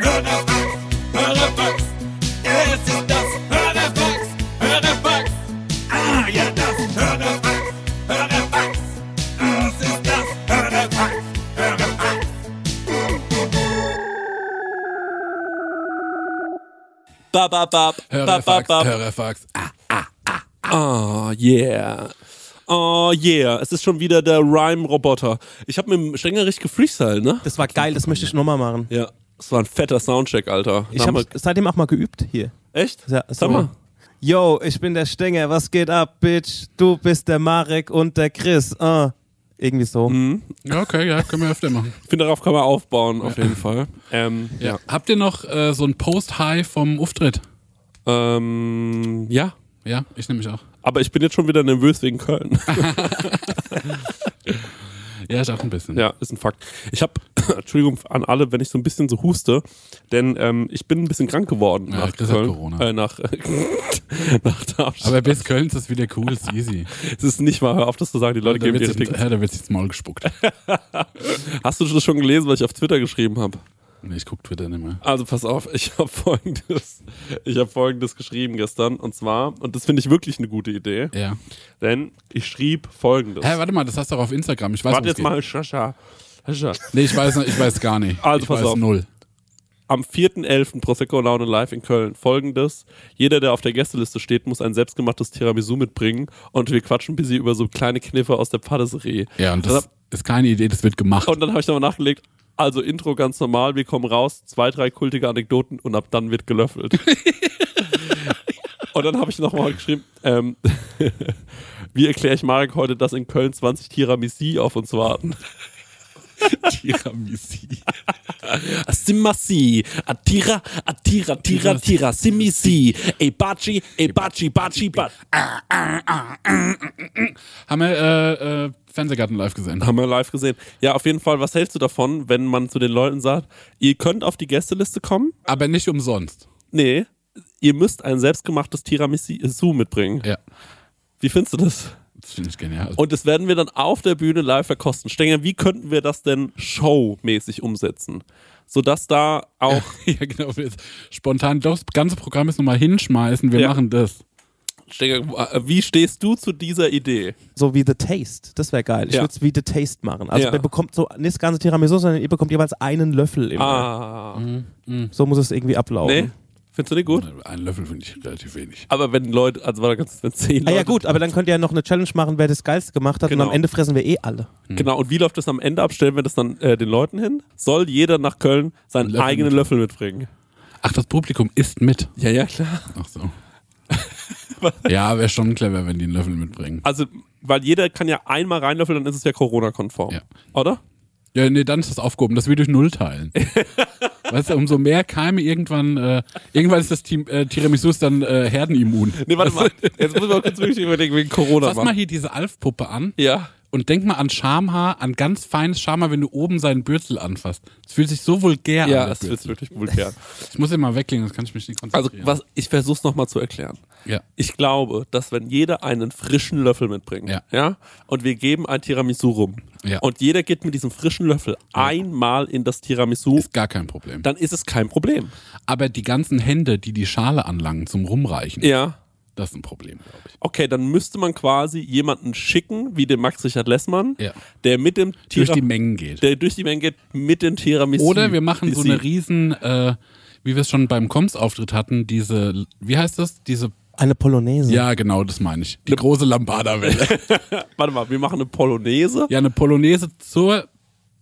Hörerfax, Hörerfax, es ist das Hörerfax, Hörerfax. Ah, ja, das Hörerfax, Hörerfax, es ist das Hörerfax, Hörerfax. Bab, bab, bab, bab, bab, Hörerfax, bab. Hörerfax. Ah, Oh, yeah. Oh, yeah. Es ist schon wieder der Rhyme-Roboter. Ich habe mit dem Stenger richtig gefreestylt, ne? Das war geil, das möchte ich nochmal machen. Ja. Das war ein fetter Soundcheck, Alter. Ich habe seitdem auch mal geübt hier. Echt? Ja, Sag so. mal. Yo, ich bin der Stenger, was geht ab, Bitch? Du bist der Marek und der Chris. Ah. Irgendwie so. Mhm. Ja, okay, ja, können wir öfter machen. Ich finde, darauf kann man aufbauen, auf jeden Fall. Ähm, Ja. Habt ihr noch äh, so ein Post-High vom Auftritt? Ähm, ja. Ja, ich nehme mich auch. Aber ich bin jetzt schon wieder nervös wegen Köln. Ja, ich auch ein bisschen. ja, ist ein Fakt. Ich habe, Entschuldigung an alle, wenn ich so ein bisschen so huste, denn ähm, ich bin ein bisschen krank geworden Ja, nach Chris Köln. Corona. Äh, nach, nach Darmstadt. Aber bis Köln ist das wieder cool, ist easy. es ist nicht mal, hör auf das zu sagen, die Leute geben sich, Tickets. ja, da wird sich ins Maul gespuckt. Hast du das schon gelesen, was ich auf Twitter geschrieben habe? Nee, ich guck Twitter nicht mehr. Also pass auf, ich habe folgendes, ich habe folgendes geschrieben gestern und zwar, und das finde ich wirklich eine gute Idee, Ja. denn ich schrieb folgendes. Hä, warte mal, das hast du doch auf Instagram. Ich weiß, Warte jetzt geht. mal, Schascha. Schascha. Nee, ich weiß, ich weiß gar nicht. Also ich pass weiß auf. null. Am 4.11. Prosecco Laune live in Köln. Folgendes. Jeder, der auf der Gästeliste steht, muss ein selbstgemachtes Tiramisu mitbringen und wir quatschen ein bisschen über so kleine Kniffe aus der Patisserie. Ja, und Dann das ist keine Idee, das wird gemacht. Und dann habe ich nochmal nachgelegt, also Intro ganz normal, wir kommen raus, zwei, drei kultige Anekdoten und ab dann wird gelöffelt. und dann habe ich nochmal geschrieben, ähm, wie erkläre ich Marek heute, dass in Köln 20 Tiramisu auf uns warten? Tiramisu. Simasi, Atira, Atira, Tira, Tira, Simisi, Ey Bachi, Ey Bachi, Bachi, Bachi. Haben wir äh, äh, Fernsehgarten live gesehen. Haben wir live gesehen. Ja, auf jeden Fall, was hältst du davon, wenn man zu den Leuten sagt, ihr könnt auf die Gästeliste kommen? Aber nicht umsonst. Nee, ihr müsst ein selbstgemachtes Tiramisu mitbringen. Ja, Wie findest du das? Das finde ich genial. Und das werden wir dann auf der Bühne live verkosten. Stenger, wie könnten wir das denn showmäßig umsetzen? Sodass da auch, ja, genau. Spontan das ganze Programm ist nochmal hinschmeißen. Wir Ja. machen das. Stenger, wie stehst du zu dieser Idee? So wie The Taste. Das wäre geil. Ich Ja. würde es wie The Taste machen. Also Ja. ihr bekommt so nicht das ganze Tiramisu, sondern ihr bekommt jeweils einen Löffel immer. Ah, So muss es irgendwie ablaufen. nee, findest du nicht gut? Einen Löffel finde ich relativ wenig. Aber wenn Leute, also warte ganz, wenn zehn Ah Leute, ja gut, aber dann könnt ihr ja noch eine Challenge machen, wer das Geilste gemacht hat Genau. und am Ende fressen wir eh alle. genau. Und wie läuft das am Ende ab? Stellen wir das dann äh, den Leuten hin? Soll jeder nach Köln seinen Löffel eigenen mit- Löffel mitbringen? Ach, das Publikum isst mit. Ja, ja, klar. Ach so. ja, wäre schon clever, wenn die einen Löffel mitbringen. Also, weil jeder kann ja einmal reinlöffeln, dann ist es ja Corona-konform. Ja. Oder? Ja, nee, dann ist das aufgehoben, dass wir durch Null teilen. weißt du, umso mehr Keime irgendwann, äh, irgendwann ist das Team, äh, Tiramisu dann äh, herdenimmun. Nee, warte mal. Jetzt muss ich mal kurz wirklich überlegen, wegen Corona. Fass mal hier diese Alf-Puppe an Ja. Und denk mal an Schamhaar, an ganz feines Schamhaar, wenn du oben seinen Bürzel anfasst. Es fühlt sich so vulgär Ja, an. der es wird Bürzel. wirklich vulgär. Ich muss ihn mal weglegen, sonst kann ich mich nicht Also, konzentrieren. was, ich versuch's nochmal zu erklären. Ja. Ich glaube, dass wenn jeder einen frischen Löffel mitbringt, Ja. ja, und wir geben ein Tiramisu rum, Ja. und jeder geht mit diesem frischen Löffel einmal in das Tiramisu, Ist gar kein Problem. dann ist es kein Problem. Aber die ganzen Hände, die die Schale anlangen zum Rumreichen, Ja. Das ist ein Problem, glaube ich. Okay, dann müsste man quasi jemanden schicken, wie den Max Richard Lessmann, Ja. der mit dem Durch Tira die Mengen geht. der durch die Menge geht mit dem Tiramisu. Oder wir machen so eine riesen, äh, wie wir es schon beim Koms-Auftritt hatten, diese, wie heißt das? Diese, Eine Polonaise. ja genau, das meine ich. Die große Lambada-Welle. Warte mal, wir machen eine Polonaise. ja, eine Polonaise zur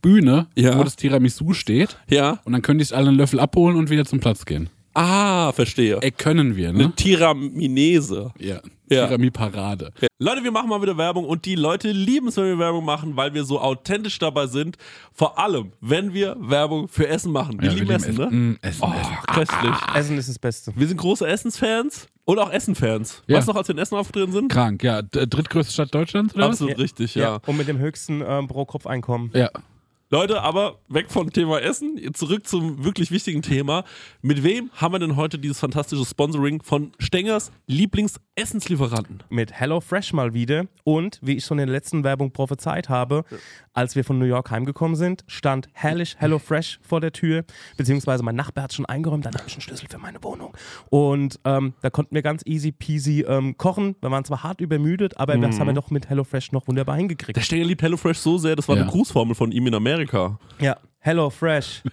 Bühne, Ja. wo das Tiramisu steht. Ja. Und dann können die sich alle einen Löffel abholen und wieder zum Platz gehen. Ah, verstehe. Ey, können wir, ne? Eine Tiraminese. Ja. Ja. Tirami-Parade. Leute, wir machen mal wieder Werbung und die Leute lieben es, wenn wir Werbung machen, weil wir so authentisch dabei sind. Vor allem, wenn wir Werbung für Essen machen. Wir Ja, lieben Essen, ne? Mm, Essen, Oh, Essen. köstlich. Essen ist das Beste. Wir sind große Essensfans und auch Essenfans. Ja. Weißt du noch, als wir in Essen aufgetreten sind? Krank, ja. Drittgrößte Stadt Deutschlands, oder Absolut richtig, ja. Und mit dem höchsten ähm, Pro-Kopf-Einkommen. was? Ja. Leute, aber weg vom Thema Essen, zurück zum wirklich wichtigen Thema. Mit wem haben wir denn heute dieses fantastische Sponsoring von Stengers Lieblingsessenslieferanten? Mit HelloFresh mal wieder. Und wie ich schon in der letzten Werbung prophezeit habe, als wir von New York heimgekommen sind, stand herrlich HelloFresh vor der Tür. Beziehungsweise mein Nachbar hat schon eingeräumt, dann habe ich einen Schlüssel für meine Wohnung. Und ähm, da konnten wir ganz easy peasy ähm, kochen. Wir waren zwar hart übermüdet, aber das haben wir doch mit HelloFresh noch wunderbar hingekriegt. Der Stenger liebt HelloFresh so sehr, das war Ja. eine Grußformel von ihm in Amerika. Ja, HelloFresh.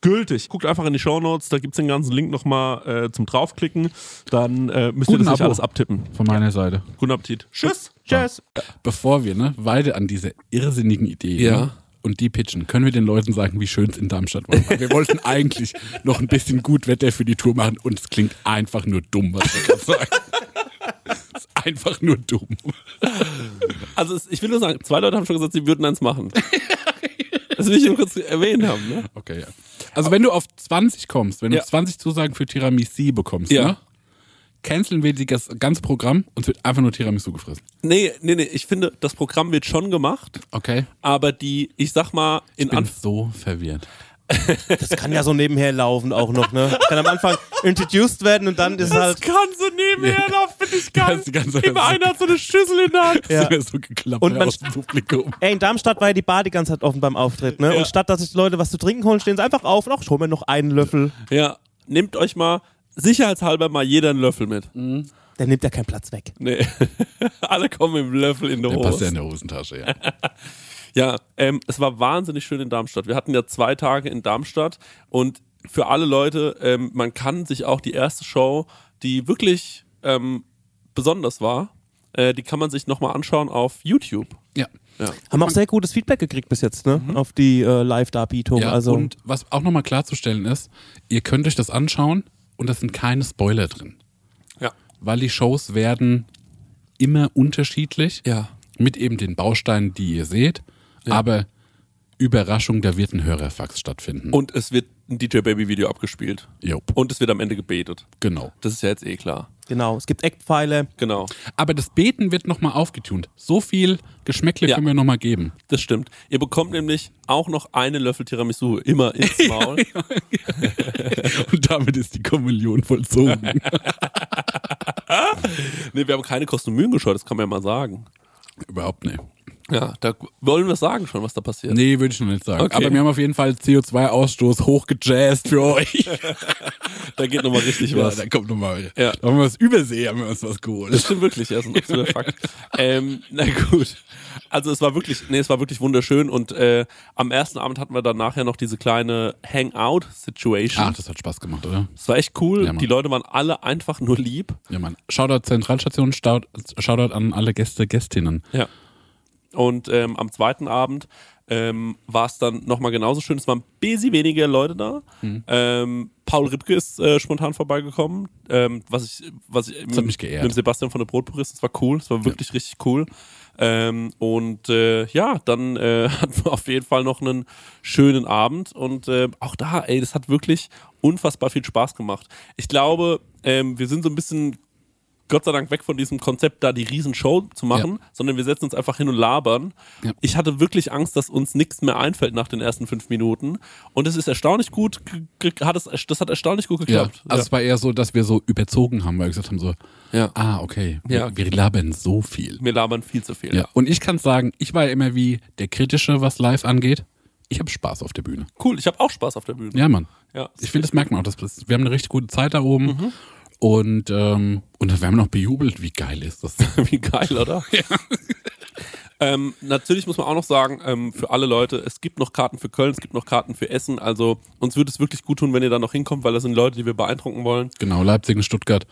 gültig. Guckt einfach in die Shownotes, da gibt's den ganzen Link nochmal äh, zum draufklicken. Dann äh, müsst ihr Guten das nicht Abo. alles abtippen. Von meiner Seite. Guten Appetit. Tschüss. Tschüss. Bevor wir ne, weiter an diese irrsinnigen Ideen Ja. ne, und die pitchen, können wir den Leuten sagen, wie schön es in Darmstadt war. Weil wir wollten eigentlich noch ein bisschen gut Wetter für die Tour machen und es klingt einfach nur dumm, was wir gerade sagen. Es ist einfach nur dumm. Also es, ich will nur sagen, zwei Leute haben schon gesagt, sie würden eins machen. Das will ich nur kurz erwähnt haben. Ne? Okay, ja. Also wenn du auf 20 kommst, wenn Ja. du 20 Zusagen für Tiramisu bekommst, Ja. ne, canceln wir das ganze Programm und es wird einfach nur Tiramisu gefressen. Nee, nee, nee, ich finde, das Programm wird schon gemacht, Okay. aber die, ich sag mal, in Ich bin Anf so verwirrt. Das kann ja so nebenher laufen auch noch, ne? Kann am Anfang introduced werden und dann ist halt. kann so nebenher laufen, finde ich geil. Das ist ganz- Immer einer hat so eine Schüssel in der Hand. Das Ja. ist mir so geklappt Und man- aus dem Publikum. Ey, in Darmstadt war ja die Bar die ganze Zeit offen beim Auftritt, ne? Ja. Und statt dass sich die Leute was zu trinken holen, stehen sie einfach auf und ach, ich hol mir noch einen Löffel. Ja, nehmt euch mal sicherheitshalber mal jeder einen Löffel mit. Der nimmt ja keinen Platz weg. Nee. Alle kommen mit dem Löffel in der Der passt ja Hose. in der Hosentasche, ja. Ja, ähm, es war wahnsinnig schön in Darmstadt. Wir hatten ja zwei Tage in Darmstadt und für alle Leute, ähm, man kann sich auch die erste Show, die wirklich ähm, besonders war, äh, die kann man sich nochmal anschauen auf YouTube. ja. Ja. Haben auch sehr gutes Feedback gekriegt bis jetzt, ne? Auf die äh, Live-Darbietung. Ja, also. und was auch nochmal klarzustellen ist, ihr könnt euch das anschauen und es sind keine Spoiler drin. Ja. Weil die Shows werden immer unterschiedlich Ja. mit eben den Bausteinen, die ihr seht. Aber Überraschung, da wird ein Hörerfax stattfinden. Und es wird ein DJ Baby Video abgespielt. jo, Und es wird am Ende gebetet. genau. Das ist ja jetzt eh klar. Genau, es gibt Eckpfeile. Genau. Aber das Beten wird nochmal aufgetunt. So viel Geschmäckle Ja. können wir nochmal geben. Das stimmt. Ihr bekommt nämlich auch noch einen Löffel Tiramisu immer ins Maul. Und damit ist die Kommunion vollzogen. nee, wir haben keine Kosten und Mühen gescheut, das kann man ja mal sagen. Überhaupt nicht. Ja, da wollen wir sagen schon, was da passiert. Nee, würde ich noch nicht sagen. Okay. Aber wir haben auf jeden Fall CO2-Ausstoß hochgejazzt für euch. Da geht nochmal richtig ja, was. da kommt nochmal. Ja. Da haben wir was übersehen, haben wir uns was Das geholt. stimmt wirklich, ja, ist ein absoluter Fakt. Ähm, na gut. Also es war wirklich, nee, es war wirklich wunderschön und äh, am ersten Abend hatten wir dann nachher noch diese kleine Hangout-Situation. Ach, das hat Spaß gemacht, oder? Das war echt cool. Ja. Die Leute waren alle einfach nur lieb. Ja, Mann. Shoutout Zentralstation, Shoutout an alle Gäste, Gästinnen. Ja. Und ähm, am zweiten Abend ähm, war es dann nochmal genauso schön. Es waren ein bisschen weniger Leute da. Mhm. Ähm, Paul Ripke ist äh, spontan vorbeigekommen, ähm, was ich, was ich hat mich geehrt. mit Sebastian von der Brotpurist, das war cool, das war wirklich richtig cool. Ähm, und äh, ja, dann äh, hatten wir auf jeden Fall noch einen schönen Abend und äh, auch da, ey, das hat wirklich unfassbar viel Spaß gemacht. Ich glaube, ähm, wir sind so ein bisschen Gott sei Dank weg von diesem Konzept, da die Riesenshow zu machen, sondern wir setzen uns einfach hin und labern. Ja. Ich hatte wirklich Angst, dass uns nichts mehr einfällt nach den ersten fünf Minuten. Und es ist erstaunlich gut, hat es, das hat erstaunlich gut Ja. geklappt. Also es war eher so, dass wir so überzogen haben, weil wir gesagt haben so, Ja. ah, okay, Ja. wir labern so viel. Wir labern viel zu viel. Ja. Und ich kann sagen, ich war ja immer wie der Kritische, was live angeht. Ich habe Spaß auf der Bühne. Cool, ich habe auch Spaß auf der Bühne. Ja, Mann. Ja. Ich finde, das merkt man auch. Das, wir haben eine richtig gute Zeit da oben. Mhm. Und, ähm, und wir haben noch bejubelt. Wie geil ist das? Wie geil, oder? Ähm, natürlich muss man auch noch sagen, ähm, für alle Leute, es gibt noch Karten für Köln, es gibt noch Karten für Essen. Also uns würde es wirklich gut tun, wenn ihr da noch hinkommt, weil das sind Leute, die wir beeindrucken wollen. genau, Leipzig und Stuttgart.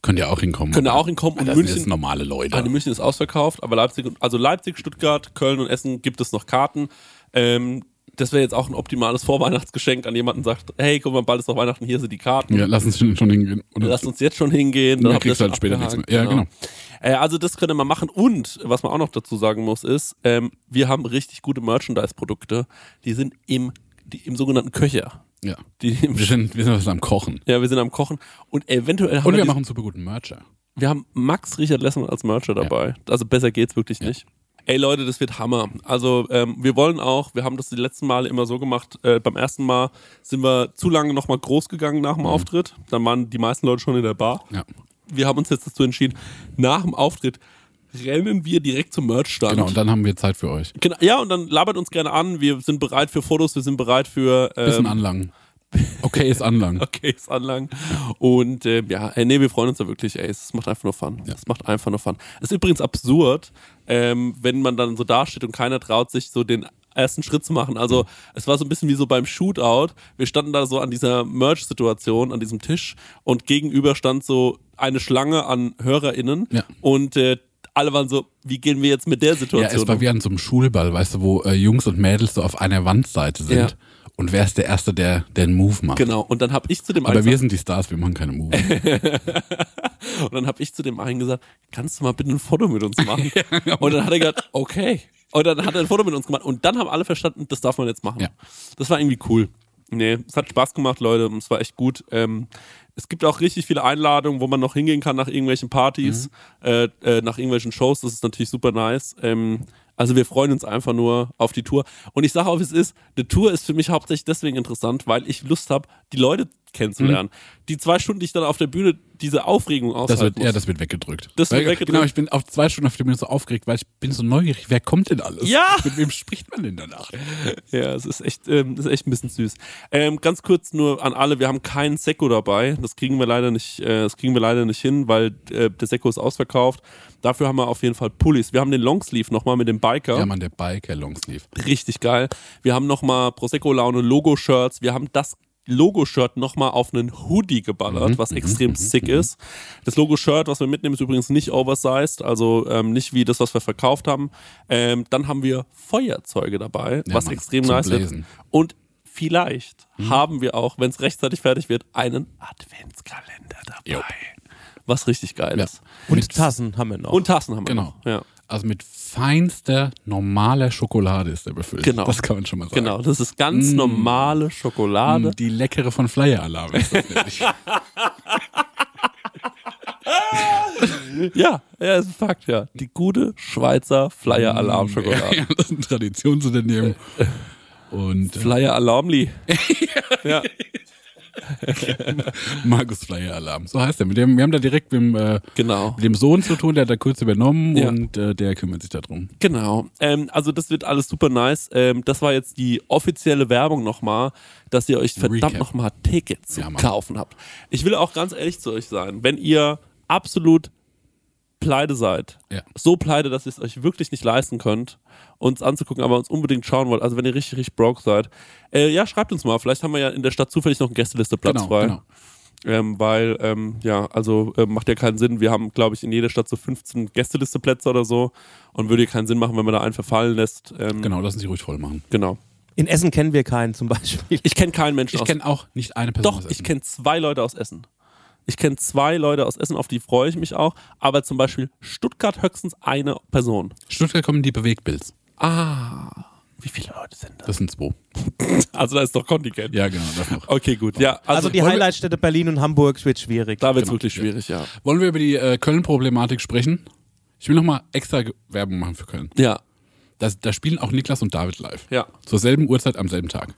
Könnt ihr auch hinkommen. Könnt ihr auch hinkommen. Und das sind München, jetzt normale Leute. In München ist ausverkauft, aber Leipzig, und- also Leipzig, Stuttgart, Köln und Essen gibt es noch Karten. Ähm, das wäre jetzt auch ein optimales Vorweihnachtsgeschenk an jemanden, sagt, hey, guck mal, bald ist noch Weihnachten, hier sind die Karten. ja, lass uns schon, hingehen. Oder Lass uns jetzt schon hingehen. Dann habt ihr kriegst halt später nichts mehr. Ja, genau. Äh, also das könnt ihr mal machen. Und was man auch noch dazu sagen muss, ist, ähm, wir haben richtig gute Merchandise-Produkte. Die sind im, die, im sogenannten Köcher. Ja. Die Wir sind, wir sind am Kochen. ja, wir sind am Kochen. Und eventuell haben Und wir, wir machen super guten Mercher. wir haben Max Richard Lessmann als Mercher dabei. Also besser geht's wirklich nicht. Ey Leute, das wird Hammer. Also ähm, wir wollen auch, wir haben das die letzten Male immer so gemacht, äh, beim ersten Mal sind wir zu lange nochmal groß gegangen nach dem Auftritt. Dann waren die meisten Leute schon in der Bar. Ja. Wir haben uns jetzt dazu entschieden, nach dem Auftritt rennen wir direkt zum Merchstand. Genau, und dann haben wir Zeit für euch. Genau, ja, und dann labert uns gerne an. Wir sind bereit für Fotos, wir sind bereit für Bisschen ähm, Anlangen. Okay, ist Anlangen. Okays Anlagen. Und äh, ja, ey, nee, wir freuen uns da wirklich, ey. Es macht einfach nur Fun. Es macht einfach nur Fun. Es ist übrigens absurd, ähm, wenn man dann so dasteht und keiner traut sich so den ersten Schritt zu machen. Also es war so ein bisschen wie so beim Shootout. Wir standen da so an dieser Merch-Situation, an diesem Tisch und gegenüber stand so eine Schlange an HörerInnen Ja. und äh, alle waren so, wie gehen wir jetzt mit der Ja, Situation es war um? wie an so einem Schulball, weißt du, wo äh, Jungs und Mädels so auf einer Wandseite sind. Ja. Und wer ist der Erste, der, der einen Move macht? Genau, und dann habe ich zu dem Aber einen wir sind die Stars, wir machen keine Moves. Und dann habe ich zu dem einen gesagt, kannst du mal bitte ein Foto mit uns machen? Und dann hat er gesagt, okay. Und dann hat er ein Foto mit uns gemacht. Und dann haben alle verstanden, das darf man jetzt machen. Ja. Das war irgendwie cool. Nee, es hat Spaß gemacht, Leute. und Es war echt gut. Ähm, es gibt auch richtig viele Einladungen, wo man noch hingehen kann nach irgendwelchen Partys, äh, äh, nach irgendwelchen Shows. Das ist natürlich super nice. Ähm, also wir freuen uns einfach nur auf die Tour. Und ich sage auch, wie es ist, eine Tour ist für mich hauptsächlich deswegen interessant, weil ich Lust habe, die Leute kennenzulernen. Die zwei Stunden, die ich dann auf der Bühne diese Aufregung Das aushalten wird, muss. ja, das wird weggedrückt. Das wird Weil, weggedrückt. Genau, ich bin auf zwei Stunden auf der Bühne so aufgeregt, weil ich bin so neugierig. Wer kommt denn alles? Ja! Mit wem spricht man denn danach? Ja, es ist echt, ähm, das ist echt ein bisschen süß. Ähm, ganz kurz nur an alle, wir haben keinen Sekko dabei. Das kriegen wir leider nicht, äh, das kriegen wir leider nicht hin, weil äh, der Sekko ist ausverkauft. Dafür haben wir auf jeden Fall Pullis. Wir haben den Longsleeve nochmal mit dem Biker. Ja, man, der Biker Longsleeve. Richtig geil. Wir haben nochmal Prosecco Laune Logo-Shirts. Wir haben das Logo-Shirt nochmal auf einen Hoodie geballert, was extrem sick ist. Das Logo-Shirt, was wir mitnehmen, ist übrigens nicht oversized, also ähm, nicht wie das, was wir verkauft haben. Ähm, dann haben wir Feuerzeuge dabei, Ja, was Mann, extrem nice ist. Und vielleicht haben wir auch, wenn es rechtzeitig fertig wird, einen Adventskalender dabei. Jo. Was richtig geil Ja. ist. Und Mit- Tassen haben wir noch. Und Tassen haben wir Genau. noch. Ja. Also mit feinster, normaler Schokolade ist der befüllt. Genau. Das kann man schon mal sagen. Genau, das ist ganz normale Schokolade. Mm, Die leckere von Flyer Alarm ist das nämlich. Ja, ja, ist ein Fakt, ja. Die gute Schweizer Flyer Alarm Schokolade. Ja, das ist ein Traditionsunternehmen. Und äh, Flyer Alarmli. ja. Markus Flyer Alarm, so heißt er. Mit dem, wir haben da direkt mit dem, äh, Genau. mit dem Sohn zu tun, der hat da kurz übernommen Ja. und äh, der kümmert sich darum. Genau. Ähm, also das wird alles super nice. Ähm, das war jetzt die offizielle Werbung nochmal, dass ihr euch verdammt nochmal Tickets Ja, kaufen habt. Ich will auch ganz ehrlich zu euch sein. Wenn ihr absolut pleite seid, Ja. so pleite, dass ihr es euch wirklich nicht leisten könnt, uns anzugucken, aber uns unbedingt schauen wollt, also wenn ihr richtig, richtig broke seid, äh, ja, schreibt uns mal. Vielleicht haben wir ja in der Stadt zufällig noch einen Gästelisteplatz Genau, frei. genau. Ähm, weil, ähm, ja, also ähm, macht ja keinen Sinn. Wir haben, glaube ich, in jeder Stadt so 15 Gästelisteplätze oder so und würde ja keinen Sinn machen, wenn man da einen verfallen lässt. Ähm, Genau, lassen Sie ruhig voll machen. genau. In Essen kennen wir keinen zum Beispiel. Ich kenne keinen Menschen Ich aus kenne auch nicht eine Person Doch, aus ich Essen. kenne zwei Leute aus Essen. Ich kenne zwei Leute aus Essen, auf die freue ich mich auch. Aber zum Beispiel Stuttgart höchstens eine Person. Stuttgart kommen die Bewegtbilds. Ah, wie viele Leute sind das? Das sind zwei. Also da ist doch Kontingent. Ja, genau, das noch. Okay, gut. Ja, also, Also, die Highlightstädte Berlin und Hamburg wird schwierig. da wird es Genau. wirklich schwierig, ja. Wollen wir über die äh, Köln-Problematik sprechen? Ich will nochmal extra Werbung machen für Köln. Ja, Das, da spielen auch Niklas und David live. ja. Zur selben Uhrzeit am selben Tag.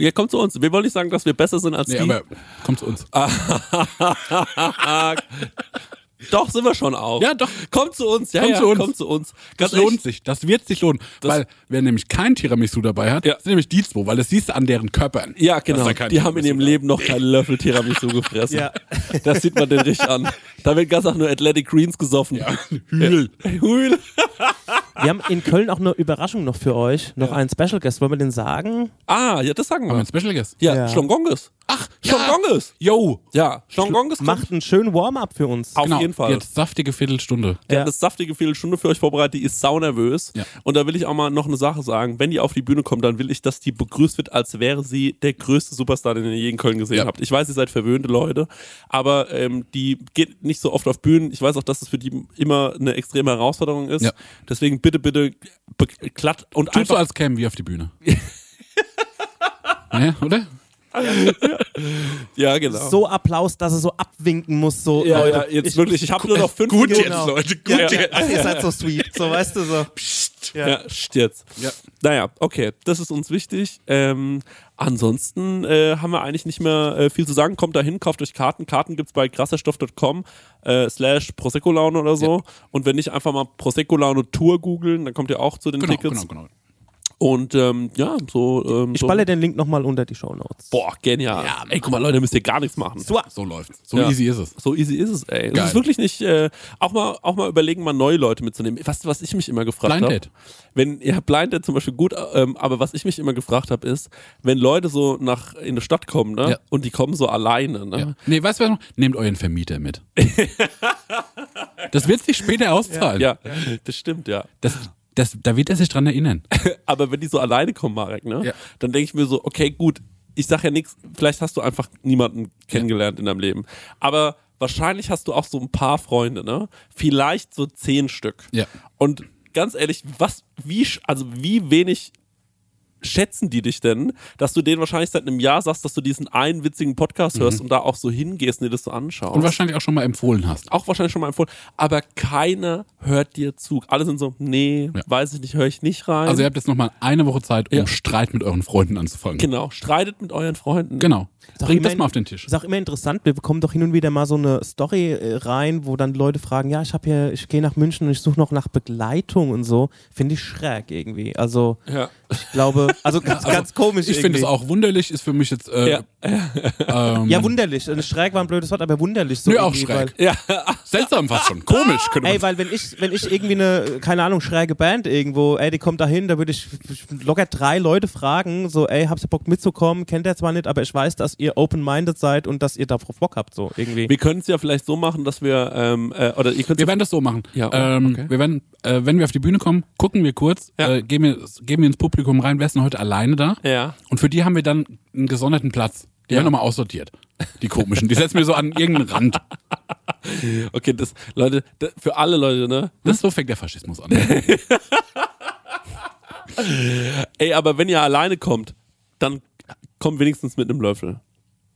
Ja, kommt zu uns. Wir wollen nicht sagen, dass wir besser sind als Nee, die. aber kommt zu uns. Doch, sind wir schon auch. Ja, doch. Kommt zu uns. Ja, Kommt ja, zu uns. Kommt zu uns. Das Ganz lohnt ehrlich, sich. Das wird sich lohnen. weil wer nämlich kein Tiramisu dabei hat, Ja. sind nämlich die zwei, weil das siehst du an deren Körpern. Ja, genau. Die haben in Tiramisu ihrem Leben noch keinen Löffel Tiramisu gefressen. Ja. Das sieht man den richtig an. Da wird ganz auch nur Athletic Greens gesoffen. Ja. Hühl. Hühl. Wir haben in Köln auch eine Überraschung noch für euch. Noch einen Special Guest. Wollen wir den sagen? Ah, ja, das sagen Haben wir wir. einen Special Guest? Ja, Ja. Schlongonges. Ach, ja. Schlongonges. Yo. Ja, Schlongonges kommt. Macht einen schönen Warm-up für uns. Auf genau. jeden Fall. Jetzt saftige Viertelstunde. Der Ja. hat eine saftige Viertelstunde für euch vorbereitet, die ist saunervös. Ja. Und da will ich auch mal noch eine Sache sagen. Wenn die auf die Bühne kommt, dann will ich, dass die begrüßt wird, als wäre sie der größte Superstar, den ihr je in Köln gesehen Ja. habt. Ich weiß, ihr seid verwöhnte Leute, aber ähm, die geht nicht so oft auf Bühnen. Ich weiß auch, dass es für die immer eine extreme Herausforderung ist. Ja. Deswegen bitte, bitte glatt und Tut so, einfach. als kämen wir auf die Bühne. ja, oder? ja, genau. So Applaus, dass er so abwinken muss. So, ja, Leute, ja, jetzt ich, wirklich, ich habe nur noch fünf Gut Minuten. jetzt, Leute. Gut Ja, jetzt. Ach, ihr seid so sweet. So, weißt du, so. Ja, ja jetzt. Ja. Naja, okay, das ist uns wichtig. Ähm, ansonsten äh, haben wir eigentlich nicht mehr äh, viel zu sagen. Kommt dahin, kauft euch Karten. Karten gibt's bei krasserstoff.com äh, slash Prosecco-Laune oder so. Und wenn nicht, einfach mal Prosecco-Laune Tour googeln, dann kommt ihr auch zu den Genau, Tickets. genau, genau. Und ähm, ja, so. Ähm, Ich so. spalle den Link nochmal unter die Shownotes. Boah, genial. Ey, guck mal, Leute, müsst ihr gar nichts machen. So, So läuft's. So Ja. easy ist es. So easy ist es, ey. Es Geil. ist wirklich nicht, äh, auch mal, auch mal überlegen, mal neue Leute mitzunehmen. Was, was ich mich immer gefragt Blind habe. Date. Wenn, ja, Blind Date zum Beispiel gut, ähm, aber was ich mich immer gefragt habe, ist, wenn Leute so nach, in eine Stadt kommen, ne, Ja. und die kommen so alleine, ne, Ja. Nee, weißt du was noch? Nehmt euren Vermieter mit. das wird sich später auszahlen. ja, das stimmt, ja. Das, das, da wird er sich dran erinnern. Aber wenn die so alleine kommen, Marek, ne, Ja. dann denke ich mir so, okay, gut, ich sag ja nichts, vielleicht hast du einfach niemanden kennengelernt in deinem Leben. Aber wahrscheinlich hast du auch so ein paar Freunde, ne? Vielleicht so zehn Stück. Ja. Und ganz ehrlich, was, wie, also wie wenig schätzen die dich denn, dass du denen wahrscheinlich seit einem Jahr sagst, dass du diesen einen witzigen Podcast hörst und da auch so hingehst und dir das so anschaust. Mhm. Und wahrscheinlich auch schon mal empfohlen hast. auch wahrscheinlich schon mal empfohlen, aber keiner hört dir zu. Alle sind so, nee, Ja. weiß ich nicht, höre ich nicht rein. Also ihr habt jetzt nochmal eine Woche Zeit, um Ja. Streit mit euren Freunden anzufangen. genau, streitet mit euren Freunden. Genau. Sag Bringt das mal auf den Tisch. Ist auch immer interessant, wir bekommen doch hin und wieder mal so eine Story äh, rein, wo dann Leute fragen, ja, ich habe hier, ich gehe nach München und ich suche noch nach Begleitung und so. Finde ich schräg irgendwie. Also Ja. ich glaube, also ganz, ganz komisch Ich finde es auch wunderlich, ist für mich jetzt. Äh, Ja. Ähm, Ja, wunderlich. Und schräg war ein blödes Wort, aber wunderlich. So Nö, auch irgendwie, schräg. Ja, seltsam fast schon. Komisch, könnte Ey, weil wenn ich, wenn ich irgendwie eine, keine Ahnung, schräge Band irgendwo, ey, die kommt da hin, da würde ich locker drei Leute fragen, so, ey, habt ihr Bock mitzukommen? Kennt ihr zwar nicht, aber ich weiß, dass ihr open-minded seid und dass ihr darauf Bock habt, so irgendwie. wir können es ja vielleicht so machen, dass wir, ähm, äh, oder ihr könnt Wir werden das so machen. Ja, ähm, okay. wir werden, äh, wenn wir auf die Bühne kommen, gucken wir kurz, Ja. äh, gehen, wir, gehen wir ins Publikum rein, wer ist denn heute alleine da? ja. Und für die haben wir dann einen gesonderten Platz. Die Ja. werden nochmal aussortiert. Die komischen. Die setzen wir so an irgendeinen Rand. Okay, das, Leute, da, für alle Leute, ne? Das so fängt der Faschismus an. Ey, aber wenn ihr alleine kommt, dann kommt wenigstens mit einem Löffel.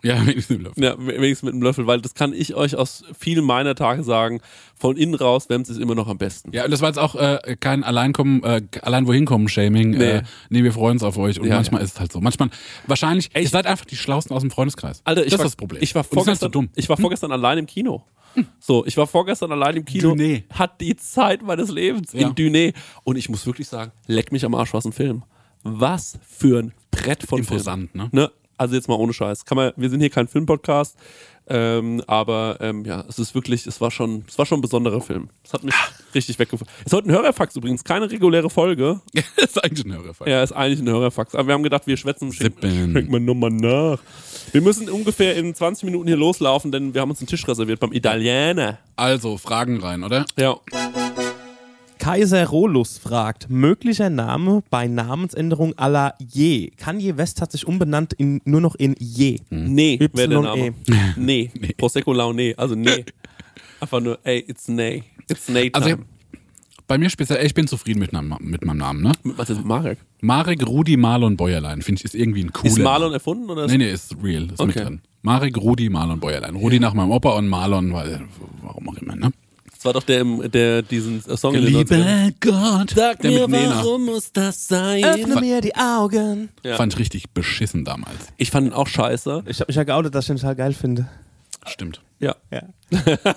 Ja, wenigstens im Lauf. Ja, wenigstens mit einem Löffel, weil das kann ich euch aus vielen meiner Tage sagen. Von innen raus Wemms ist immer noch am besten. Ja, und das war jetzt auch äh, kein Alleinkommen, äh, allein wohin kommen Shaming. Nee. Äh, nee, wir freuen uns auf euch. Und Ja, manchmal ist es halt so. Manchmal, wahrscheinlich, ihr seid einfach die Schlausten aus dem Freundeskreis. Alter, ich das war, ist das Problem. Ich war so vorgestern, dumm. Hm. ich war vorgestern allein im Kino. So, ich war vorgestern allein im Kino. Duné. Hat die Zeit meines Lebens Ja. in Duné. Und ich muss wirklich sagen, leck mich am Arsch, was ein Film. Was für ein Brett von Imposant, Film. ne? Also jetzt mal ohne Scheiß. Kann man, wir sind hier kein Filmpodcast, ähm, aber ähm, ja, es ist wirklich, es war schon, es war schon ein besonderer Film. Es hat mich richtig weggefunden. Es ist heute ein Hörerfax übrigens, keine reguläre Folge. ist eigentlich ein Hörerfall. Ja, ist eigentlich ein Hörerfax. Aber wir haben gedacht, wir schwätzen, schicken schicken wir nochmal nach. Wir müssen ungefähr in 20 Minuten hier loslaufen, denn wir haben uns einen Tisch reserviert beim Italiener. Also, Fragen rein, oder? Ja. Kaiser Rolus fragt, möglicher Name bei Namensänderung à la Je. Kanye West hat sich umbenannt in, nur noch in Je. Nee, wäre der. Name. Nee. Prosecco Laune. Also nee. Einfach nur, ey, it's nee. It's nee Also, time. bei mir speziell, ich bin zufrieden mit, meinem- mit meinem Namen, ne? Was ist Marek? Marek, Rudi, Marlon, Bäuerlein, finde ich, ist irgendwie ein cooler Ist Marlon erfunden oder ist Nee, nee, ist real, ist mit Okay. drin. Marek, Rudi, Marlon, Bäuerlein. Rudi nach meinem Opa und Marlon, weil, warum auch immer, ne? Das war doch der, der diesen äh, Song in den 90ern. Gott, Sag der mir, mit Nena. warum muss das sein? Öffne mir die Augen. Ja. Fand ich richtig beschissen damals. Ich fand ihn auch scheiße. Ich habe mich ja geoutet, dass ich den total geil finde. Stimmt. Ja. Ja.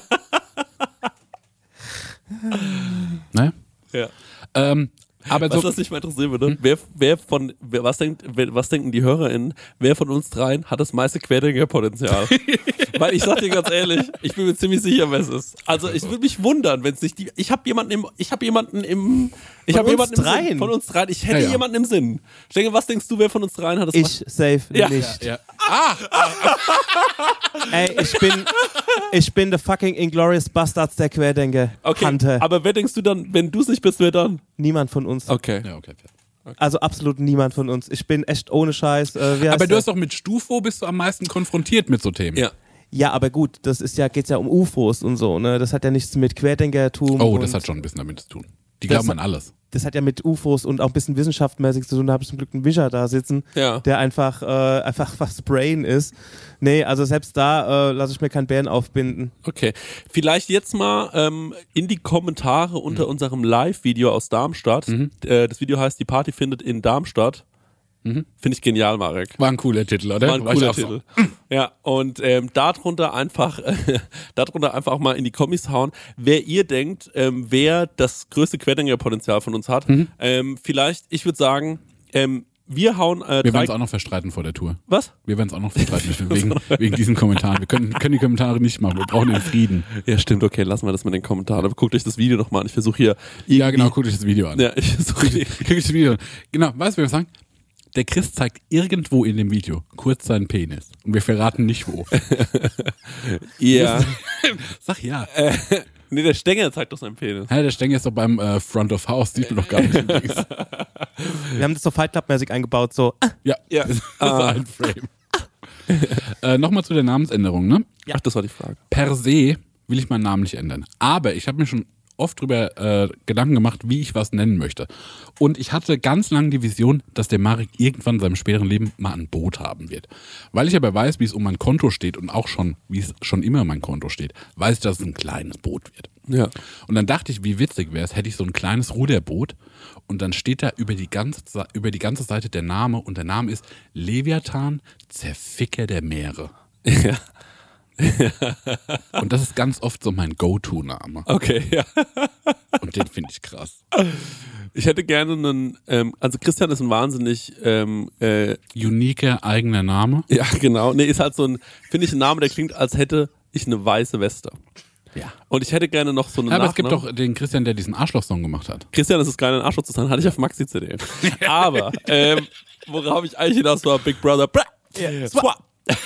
Ne? ja. Ähm, aber Was so, das nicht mal interessieren würde, wer, wer von, wer, was, denkt, wer, was denken die HörerInnen, wer von uns dreien hat das meiste Querdenker-Potenzial? Weil ich sag dir ganz ehrlich, ich bin mir ziemlich sicher, wer es ist. Also ich würde mich wundern, wenn es nicht die, ich habe jemanden im, ich habe jemanden im, ich Von habe uns jemanden im Sinn, von uns dreien, ich hätte Ja, ja. jemanden im Sinn. Ich denke, was denkst du, wer von uns dreien hat das Ich safe Ja. nicht. ja. Ey, ich bin, ich bin der fucking Inglorious Bastards der Querdenker. Okay, Hunter. aber wer denkst du dann, wenn du es nicht bist, wer dann? Niemand von uns. Okay. ja, okay. fair. Also absolut niemand von uns. Ich bin echt ohne Scheiß. Äh, wie heißt Aber du der? hast doch mit Stufo bist du am meisten konfrontiert mit so Themen. Ja. Ja, aber gut, das ist ja, geht's ja um UFOs und so, ne? Das hat ja nichts mit Querdenkertum. Oh, das hat schon ein bisschen damit zu tun. Die glauben an alles. das hat ja mit UFOs und auch ein bisschen wissenschaftsmäßig zu tun. Da habe ich zum Glück einen Wischer da sitzen, Ja. der einfach, äh, einfach was Brain ist. Nee, also selbst da äh, lasse ich mir keinen Bären aufbinden. Okay. Vielleicht jetzt mal ähm, in die Kommentare Mhm. unter unserem Live-Video aus Darmstadt. Äh, das Video heißt Die Party findet in Darmstadt. Mhm. Finde ich genial, Marek. War ein cooler Titel, oder? War ein ich cooler auch so. Titel. Ja, und ähm, darunter einfach, darunter einfach mal in die Kommis hauen, wer ihr denkt, ähm, wer das größte Querdenker-Potenzial von uns hat. Mhm. Ähm, vielleicht, ich würde sagen, ähm, wir hauen äh, Wir werden es auch noch verstreiten vor der Tour. Was? Wir werden es auch noch verstreiten wegen, wegen diesen Kommentaren. Wir können, können die Kommentare nicht machen. Wir brauchen den Frieden. Ja, stimmt, okay, lassen wir das mit den Kommentaren. Aber guckt euch das Video nochmal an. Ich versuche hier. Ja, genau, guckt euch das Video an. Ja, ich versuche Guckt euch das Video an. Genau, weißt du, was wir sagen? Der Chris zeigt irgendwo in dem Video kurz seinen Penis. Und wir verraten nicht wo. Ja. Sag ja. nee, der Stängel zeigt doch seinen Penis. Hä, der Stängel ist doch beim äh, Front of House. Sieht man doch gar nicht. übrigens. Wir haben das so Fight Club-mäßig eingebaut, so. ah, ja, Ja. das ist ein Frame. äh, Nochmal zu der Namensänderung, ne? Ach, das war die Frage. per se will ich meinen Namen nicht ändern. Aber ich habe mir schon oft drüber äh, Gedanken gemacht, wie ich was nennen möchte. Und ich hatte ganz lange die Vision, dass der Marek irgendwann in seinem späteren Leben mal ein Boot haben wird. Weil ich aber weiß, wie es um mein Konto steht und auch schon, wie es schon immer mein Konto steht, weiß ich, dass es ein kleines Boot wird. Ja. Und dann dachte ich, wie witzig wäre es, hätte ich so ein kleines Ruderboot und dann steht da über die, ganze, über die ganze Seite der Name und der Name ist Leviathan, Zerficker der Meere. ja. Und das ist ganz oft so mein Go-To-Name. Okay, ja. Und den finde ich krass. Ich hätte gerne einen, ähm, also Christian ist ein wahnsinnig, ähm, äh, Unique eigener Name. ja genau, nee, ist halt so ein, finde ich ein Name, der klingt, als hätte ich eine weiße Weste. Ja. Und ich hätte gerne noch so einen Aber es gibt doch den Christian, der diesen Arschloch-Song gemacht hat. Christian, das ist geil, ein Arschloch zu sein, hatte ich auf Maxi-CD. Aber, ähm, worauf ich eigentlich hinaus war, Big Brother, bra, swap.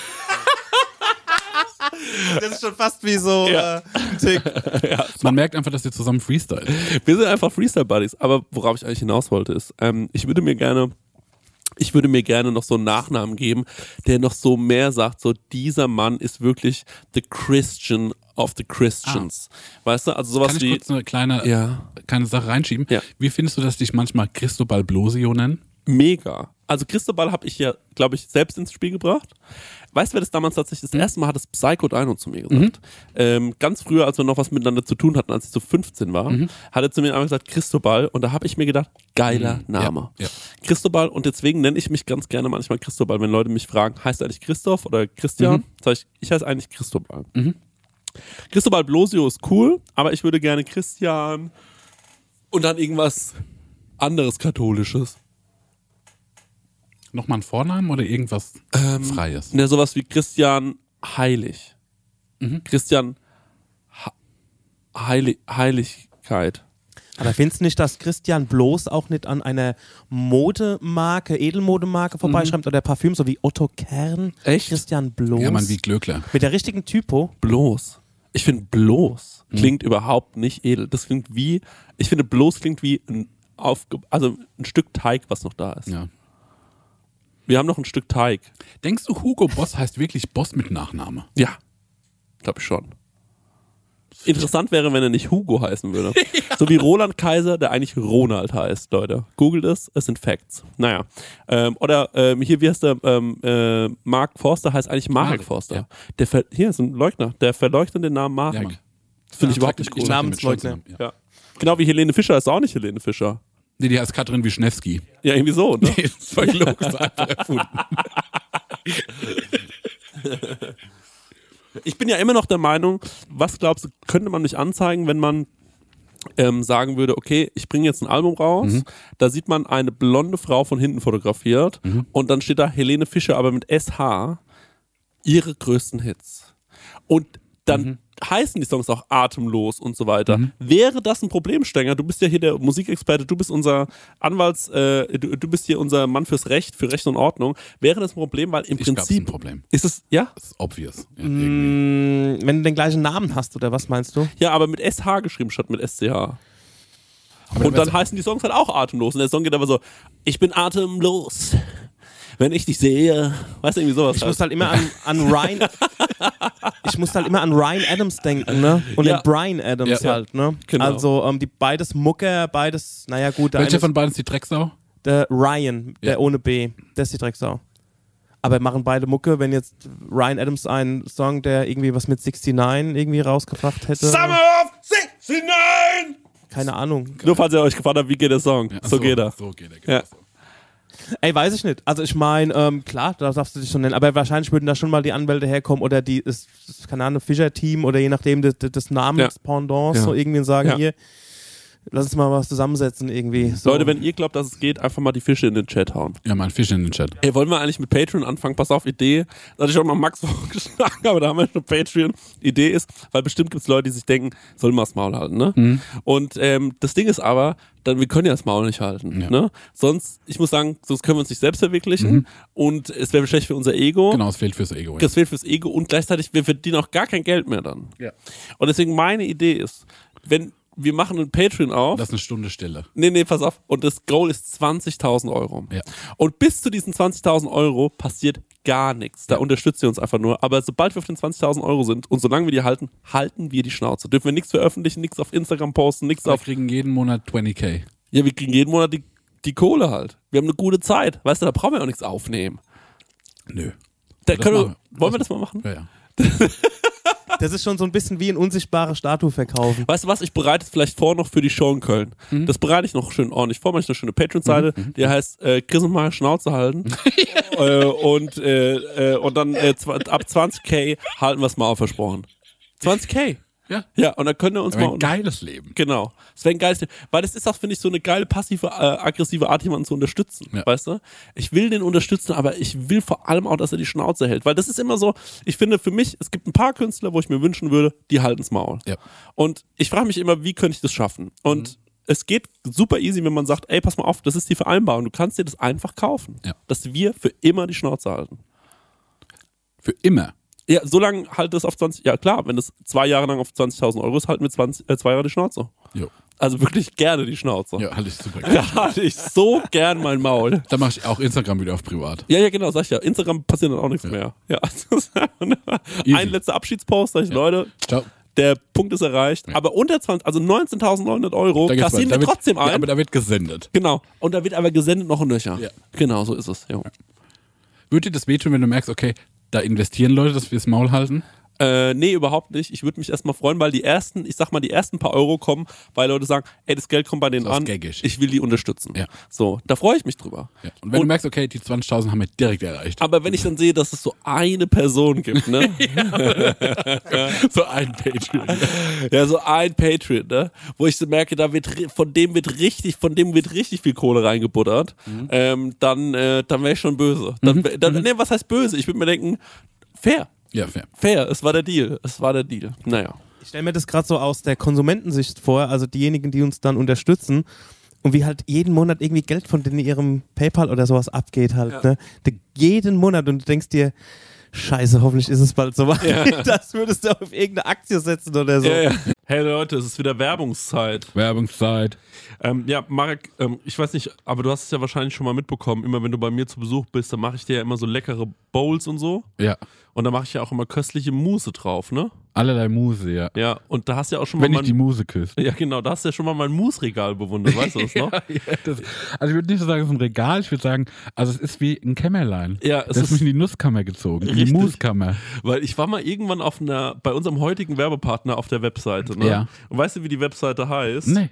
Das ist schon fast wie so Ja. äh, ein Tick. Man merkt einfach, dass ihr zusammen freestylt. Wir sind einfach Freestyle-Buddies. Aber worauf ich eigentlich hinaus wollte, ist, ähm, ich würde mir gerne, ich würde mir gerne noch so einen Nachnamen geben, der noch so mehr sagt, so dieser Mann ist wirklich the Christian of the Christians. Weißt du, also sowas Kann ich wie. kurz eine kleine, Ja. kleine Sache reinschieben? Ja. Wie findest du, dass dich manchmal Cristobal Blosio nennen? Mega. Also Cristobal habe ich ja, glaube ich, selbst ins Spiel gebracht. Weißt du, wer das damals tatsächlich das erste Mal hat das Psycho Dino zu mir gesagt? Ähm, ganz früher, als wir noch was miteinander zu tun hatten, als ich so 15 war, hat er zu mir einmal gesagt, Cristobal. Und da habe ich mir gedacht, geiler Name. ja. Cristobal und deswegen nenne ich mich ganz gerne manchmal Cristobal, wenn Leute mich fragen, heißt du eigentlich Christoph oder Christian? Sag ich, ich heiße eigentlich Cristobal. Cristobal Blosio ist cool, aber ich würde gerne Christian und dann irgendwas anderes Katholisches. Nochmal ein Vornamen oder irgendwas Ähm, Freies? Ne, sowas wie Christian Heilig. Christian ha Heilig Heiligkeit. Aber findest du nicht, dass Christian bloß auch nicht an einer Modemarke, Edelmodemarke vorbeischreibt oder Parfüm, so wie Otto Kern? Echt? Christian bloß. Ja, man wie Glöckler. Mit der richtigen Typo. Bloß. Ich finde bloß klingt überhaupt nicht edel. Das klingt wie, ich finde bloß klingt wie ein aufge also ein Stück Teig, was noch da ist. Ja. Wir haben noch ein Stück Teig. Denkst du, Hugo Boss heißt wirklich Boss mit Nachname? Ja. Glaube ich schon. Interessant wäre, wenn er nicht Hugo heißen würde. So wie Roland Kaiser, der eigentlich Ronald heißt, Leute. Googelt es, es sind Facts. Naja. Ähm, oder ähm, hier, wie heißt der? Ähm, äh, Mark Forster heißt eigentlich Marek Marek, Forster. ja. Der ver hier ist ein Leugner. Der verleugnet den Namen Marek. Mann. Finde ich Ja, überhaupt nicht cool. Namensleugner. Ja. Ja. Genau wie Helene Fischer ist auch nicht Helene Fischer. Nee, die heißt Katrin Wischnewski. Ja, irgendwie so, ne? Nee, ist einfach erfunden. Ich bin ja immer noch der Meinung, was glaubst du, könnte man mich anzeigen, wenn man ähm, sagen würde, okay, ich bringe jetzt ein Album raus, Mhm. da sieht man eine blonde Frau von hinten fotografiert Mhm. und dann steht da Helene Fischer, aber mit SH, ihre größten Hits. Und dann Mhm. heißen die Songs auch atemlos und so weiter. Wäre das ein Problem, Stenger? Du bist ja hier der Musikexperte, du bist unser Anwalts, äh, du, du bist hier unser Mann fürs Recht, für Recht und Ordnung. Wäre das ein Problem, weil im Ich ist ein Prinzip Problem. ist es, ja? Das ist obvious. Ja, irgendwie. Mm, Wenn du den gleichen Namen hast, oder was meinst du? Ja, aber mit SH geschrieben statt mit SCH. Aber Und dann heißen die Songs halt auch atemlos. Und der Song geht aber so, ich bin atemlos, wenn ich dich sehe. Weißt du, irgendwie sowas. Ich halt. muss halt immer an, an Ryan. ich muss halt immer an Ryan Adams denken, ne? Und Ja. an Brian Adams Ja. halt, ne? Genau. Also ähm, die beides Mucker, beides, naja gut, Welcher von beiden ist die Drecksau? der Ryan, der Ja. ohne B, der ist die Drecksau. Aber machen beide Mucke, wenn jetzt Ryan Adams einen Song, der irgendwie was mit 69 irgendwie rausgebracht hätte. Summer of 69! Keine Ahnung. Nur falls ihr euch gefragt habt, wie geht der Song? Ja, so, geht er. So geht er. Ja. Genau so. Ey, weiß ich nicht. Also ich meine, ähm, klar, da darfst du dich schon nennen, aber wahrscheinlich würden da schon mal die Anwälte herkommen oder die, ist, keine Ahnung, Fischer-Team oder je nachdem des, des Namenspendants Ja. so irgendwie sagen, Ja. hier, lass uns mal was zusammensetzen irgendwie. So. Leute, wenn ihr glaubt, dass es geht, einfach mal die Fische in den Chat hauen. Ja, mal ein Fisch in den Chat. Ey, wollen wir eigentlich mit Patreon anfangen? Pass auf, Idee. Das hatte ich auch mal Max vorgeschlagen, aber da haben wir schon Patreon. Idee ist, weil bestimmt gibt es Leute, die sich denken, sollen wir das Maul halten, ne? Mhm. Und ähm, das Ding ist aber, dann, wir können ja das Maul nicht halten, Ja. ne? Sonst, ich muss sagen, sonst können wir uns nicht selbst verwirklichen und es wäre schlecht für unser Ego. Mhm. Genau, es fehlt fürs Ego. Ja. Das fehlt fürs Ego und gleichzeitig, wir verdienen auch gar kein Geld mehr dann. Ja. Und deswegen meine Idee ist, wenn wir machen ein Patreon auf, Das ist eine Stunde Stille. Nee, nee, pass auf. Und das Goal ist 20.000 Euro. Ja. Und bis zu diesen 20.000 Euro passiert gar nichts. Da Ja. unterstützt ihr uns einfach nur. Aber sobald wir auf den 20.000 Euro sind und solange wir die halten, halten wir die Schnauze. Dürfen wir nichts veröffentlichen, nichts auf Instagram posten, nichts Wir auf. kriegen jeden Monat 20k. Ja, wir kriegen jeden Monat die, die Kohle halt. Wir haben eine gute Zeit. Weißt du, da brauchen wir auch nichts aufnehmen. Nö. Da können wir, wir. wollen wir das mal machen? Ja, ja. Das ist schon so ein bisschen wie ein unsichtbare Statue verkaufen. Weißt du was, ich bereite es vielleicht vor noch für die Show in Köln. Mhm. Das bereite ich noch schön ordentlich vor, mache ich eine schöne Patreon-Seite, die heißt äh, Chris und mal Schnauze halten. äh, und, äh, äh, und dann äh, ab 20k halten wir es mal auf versprochen. 20k? Ja. Ja, und dann könnt ihr uns mal... ein geiles Leben. Genau. Das wäre ein geiles Ding. Weil das ist auch, finde ich, so eine geile passive, äh, aggressive Art, jemanden zu unterstützen. Ja. Weißt du? Ich will den unterstützen, aber ich will vor allem auch, dass er die Schnauze hält. Weil das ist immer so, ich finde für mich, es gibt ein paar Künstler, wo ich mir wünschen würde, die halten's Maul. Ja. Und ich frage mich immer, wie könnte ich das schaffen? Und es geht super easy, wenn man sagt, ey, pass mal auf, das ist die Vereinbarung. Du kannst dir das einfach kaufen. Ja. Dass wir für immer die Schnauze halten. Für immer. Ja, so lange halt das auf 20, ja klar, wenn das zwei Jahre lang auf 20.000 Euro ist, halten wir 20, äh, zwei Jahre die Schnauze. Jo. Also wirklich gerne die Schnauze. Ja, halte ich super gerne. Da hatte ich so gern mein Maul. Da mache ich auch Instagram wieder auf privat. Ja, ja, genau, sag ich ja. Instagram passiert dann auch nichts mehr. Ja, wunderbar. Easy. ein letzter Abschiedspost, sag ich, Leute, Ciao. der Punkt ist erreicht. Aber unter 20, also 19.900 Euro kassieren wir trotzdem ein. Ja, aber da wird gesendet. genau. Und da wird aber gesendet noch ein Nöcher. Ja. Genau, so ist es. Ja. Würde dir das wehtun, wenn du merkst, okay, da investieren Leute, dass wir das Maul halten? Äh, nee, überhaupt nicht. Ich würde mich erstmal freuen, weil die ersten, ich sag mal, die ersten paar Euro kommen, weil Leute sagen, ey, das Geld kommt bei denen an, Gaggisch. ich will die unterstützen. Ja. So, da freue ich mich drüber. Ja. Und wenn du merkst, okay, die 20.000 haben wir direkt erreicht. Aber wenn ich dann sehe, dass es so eine Person gibt, ne? so ein Patreon. ja, so ein Patreon, ne? Wo ich so merke, da wird von dem wird richtig, von dem wird richtig viel Kohle reingebuttert, ähm, dann, äh, dann wäre ich schon böse. Dann, wär- dann, nee, was heißt böse? Ich würde mir denken, fair. Ja, fair. Fair, es war der Deal. Es war der Deal. Naja. Ich stelle mir das gerade so aus der Konsumentensicht vor, also diejenigen, die uns dann unterstützen und wie halt jeden Monat irgendwie Geld von denen in ihrem PayPal oder sowas abgeht halt, Ja. ne? De- Jeden Monat und du denkst dir, Scheiße, hoffentlich ist es bald soweit. Das würdest du auf irgendeine Aktie setzen oder so. Ja, ja. Hey Leute, es ist wieder Werbungszeit. Werbungszeit. Ähm, ja, Marek, ähm, ich weiß nicht, aber du hast es ja wahrscheinlich schon mal mitbekommen. Immer wenn du bei mir zu Besuch bist, dann mache ich dir ja immer so leckere Bowls und so. Ja. Und da mache ich ja auch immer köstliche Mousse drauf, ne? Allerlei Muse, ja. Ja, und da hast du ja auch schon Wenn mal ich die mein, Muse küsse. Ja, genau, da hast du ja schon mal mein Mousse-Regal bewundert, weißt du das noch? Ja, das, also ich würde nicht so sagen, es ist ein Regal, ich würde sagen, also es ist wie ein Kämmerlein. Ja, es das ist mich in die Nusskammer gezogen, in die Richtig. Muskammer. Weil ich war mal irgendwann auf einer, bei unserem heutigen Werbepartner auf der Webseite, ne? Ja. Und weißt du, wie die Webseite heißt? Nee.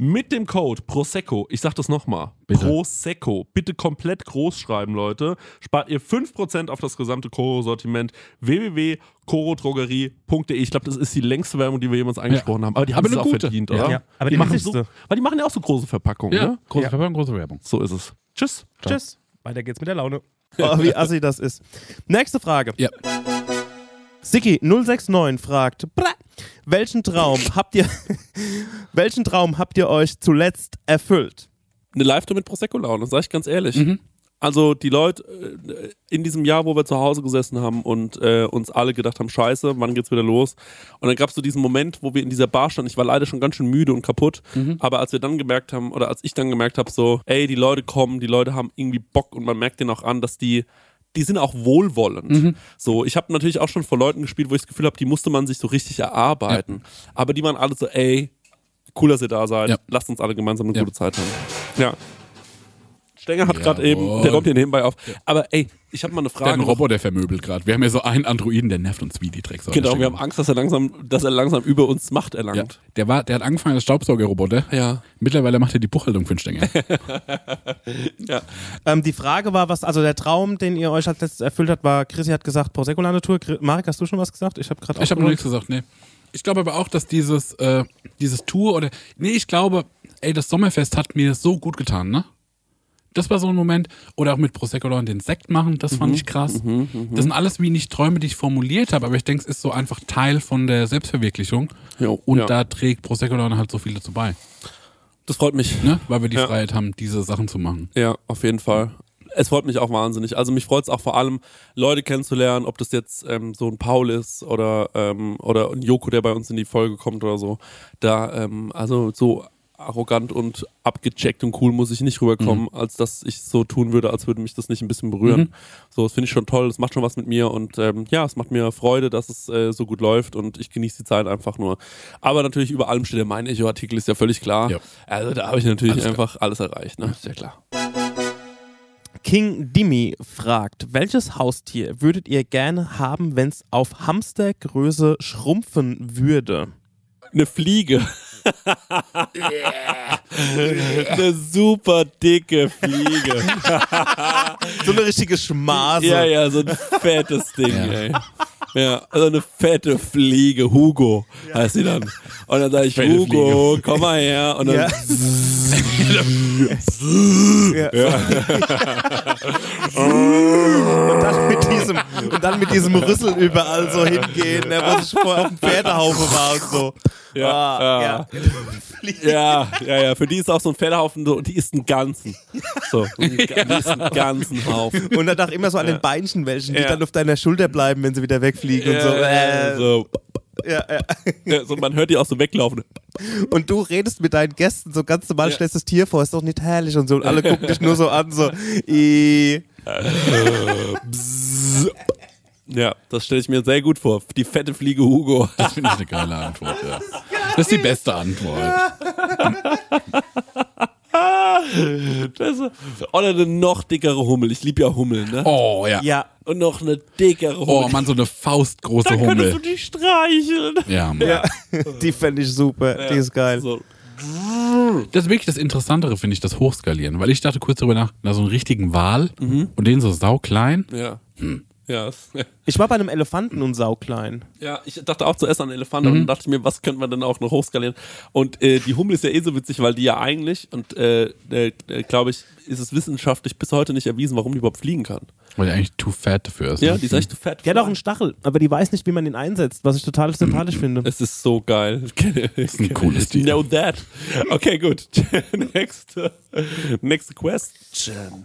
mit dem Code Prosecco, ich sag das nochmal. Prosecco, bitte komplett groß schreiben, Leute, spart ihr 5% auf das gesamte Koro-Sortiment www.korodrogerie.de. Ich glaube, das ist die längste Werbung, die wir jemals angesprochen haben, aber die haben es auch gute. verdient, Ja. oder? Ja, aber die machen wichtigste. so, Weil die machen ja auch so große Verpackungen, Ja, ne? große Ja. Verpackung, große Werbung. So ist es. Tschüss. Tschüss. Weiter geht's mit der Laune. Oh, wie assi das ist. Nächste Frage. Ja. Siki069 fragt, welchen Traum habt ihr welchen Traum habt ihr euch zuletzt erfüllt? eine Live-Tour mit Prosecco-Laune, sag ich ganz ehrlich. Mhm. Also die Leute äh, in diesem Jahr, wo wir zu Hause gesessen haben und äh, uns alle gedacht haben, scheiße, wann geht's wieder los? Und dann gab's so diesen Moment, wo wir in dieser Bar standen. Ich war leider schon ganz schön müde und kaputt. Mhm. Aber als wir dann gemerkt haben, oder als ich dann gemerkt habe, so, ey, die Leute kommen, die Leute haben irgendwie Bock und man merkt denen auch an, dass die die sind auch wohlwollend. Mhm. So, ich habe natürlich auch schon vor Leuten gespielt, wo ich das Gefühl habe, die musste man sich so richtig erarbeiten. Aber die waren alle so, ey, cool, dass ihr da seid. Ja. Lasst uns alle gemeinsam eine Ja. gute Zeit haben. Ja. Stenger hat gerade eben, der räumt hier nebenbei auf. Aber ey, ich habe mal eine Der hat einen Frage. Roboter vermöbelt gerade. Wir haben ja so einen Androiden, der nervt uns wie die Drecksau. Genau, wir haben Angst, dass er langsam, dass er langsam über uns Macht ja. erlangt. der, war, der hat angefangen als Staubsaugerroboter. Ja. Mittlerweile macht er die Buchhaltung für den Stängel. Ja. Ähm, die Frage war, was, also der Traum, den ihr euch als letztes erfüllt habt, war, Chrissy hat gesagt, Prosecco Tour. Marek, hast du schon was gesagt? Ich habe gerade Ich habe noch nichts gesagt, nee. Ich glaube aber auch, dass dieses, äh, dieses Tour oder. Nee, ich glaube, ey, das Sommerfest hat mir so gut getan, ne? Das war so ein Moment. Oder auch mit Prosecco und den Sekt machen, das fand ich krass. Das sind alles wie nicht Träume, die ich formuliert habe, aber ich denke, es ist so einfach Teil von der Selbstverwirklichung. Jo, Und ja. da trägt Prosecco halt so viel dazu bei, Das freut mich. ne? Weil wir die Ja. Freiheit haben, diese Sachen zu machen. Ja, auf jeden Fall. Es freut mich auch wahnsinnig. Also mich freut es auch vor allem, Leute kennenzulernen, ob das jetzt ähm, so ein Paul ist oder, ähm, oder ein Joko, der bei uns in die Folge kommt oder so. Da, ähm, also so arrogant und abgecheckt und cool muss ich nicht rüberkommen, als dass ich so tun würde, als würde mich das nicht ein bisschen berühren. So, das finde ich schon toll, das macht schon was mit mir und ähm, ja, es macht mir Freude, dass es äh, so gut läuft und ich genieße die Zeit einfach nur. Aber natürlich über allem steht der Mein Echo-Artikel, ist ja völlig klar. Ja. Also da habe ich natürlich Alles klar. einfach alles erreicht, ne? Ist ja klar. King Dimi fragt, welches Haustier würdet ihr gerne haben, wenn es auf Hamstergröße schrumpfen würde? eine Fliege. eine super dicke Fliege. So eine richtige Schmase. ja, ja, so ein fettes Ding, Ja. ey. Ja, also eine fette Fliege, Hugo heißt sie dann. Und dann sage ich, Fette Hugo, komm mal her. Und dann, Ja. Und, dann mit diesem, und dann mit diesem Rüssel überall so hingehen, ne, wo ich vorher auf dem Pferdehaufen war und so. Ja, Ah, ja. ja, ja, ja, für die ist auch so ein Pferdehaufen so, und die ist ein Ganzen. So, ein die ist ein ganzen Haufen. Und dann auch immer so an den Beinchen welchen, die Ja. dann auf deiner Schulter bleiben, wenn sie wieder wegfliegen und so. Ja, Äh, so. Ja, ja. Ja, so. Man hört die auch so weglaufen. Und du redest mit deinen Gästen so ganz normal, Ja. stellst das Tier vor, ist doch nicht herrlich und so. Und alle gucken dich nur so an, so. I. Ja, das stelle ich mir sehr gut vor. Die fette Fliege Hugo. Das finde ich eine geile Antwort, ja. Das ist die beste Antwort. Oder eine noch dickere Hummel. Ich liebe ja Hummeln, ne? Oh, ja. Ja. Und noch eine dickere Hummel. Oh, Mann, so eine faustgroße Dann könntest du Hummel. die streicheln. Ja, Mann. ja. Die fände ich super. Die ist geil. So. Das ist wirklich das Interessantere, finde ich, das Hochskalieren. Weil ich dachte kurz drüber nach, na, so einen richtigen Wal und den so sauklein. Ja. Ja, Ich war bei einem Elefanten und sauklein. ja, ich dachte auch zuerst an Elefanten und dann dachte ich mir, was könnte man denn auch noch hochskalieren? Und äh, die Hummel ist ja eh so witzig, weil die ja eigentlich, und äh, äh, äh, glaube ich, ist es wissenschaftlich bis heute nicht erwiesen, warum die überhaupt fliegen kann. Weil die eigentlich too fat dafür ist. Ja, ne? die ist echt fett. Die hat auch einen Stachel, aber die weiß nicht, wie man ihn einsetzt, was ich total sympathisch finde. Es ist so geil. Das ist ein cooles Tier. Know that. Okay, gut. next, next question.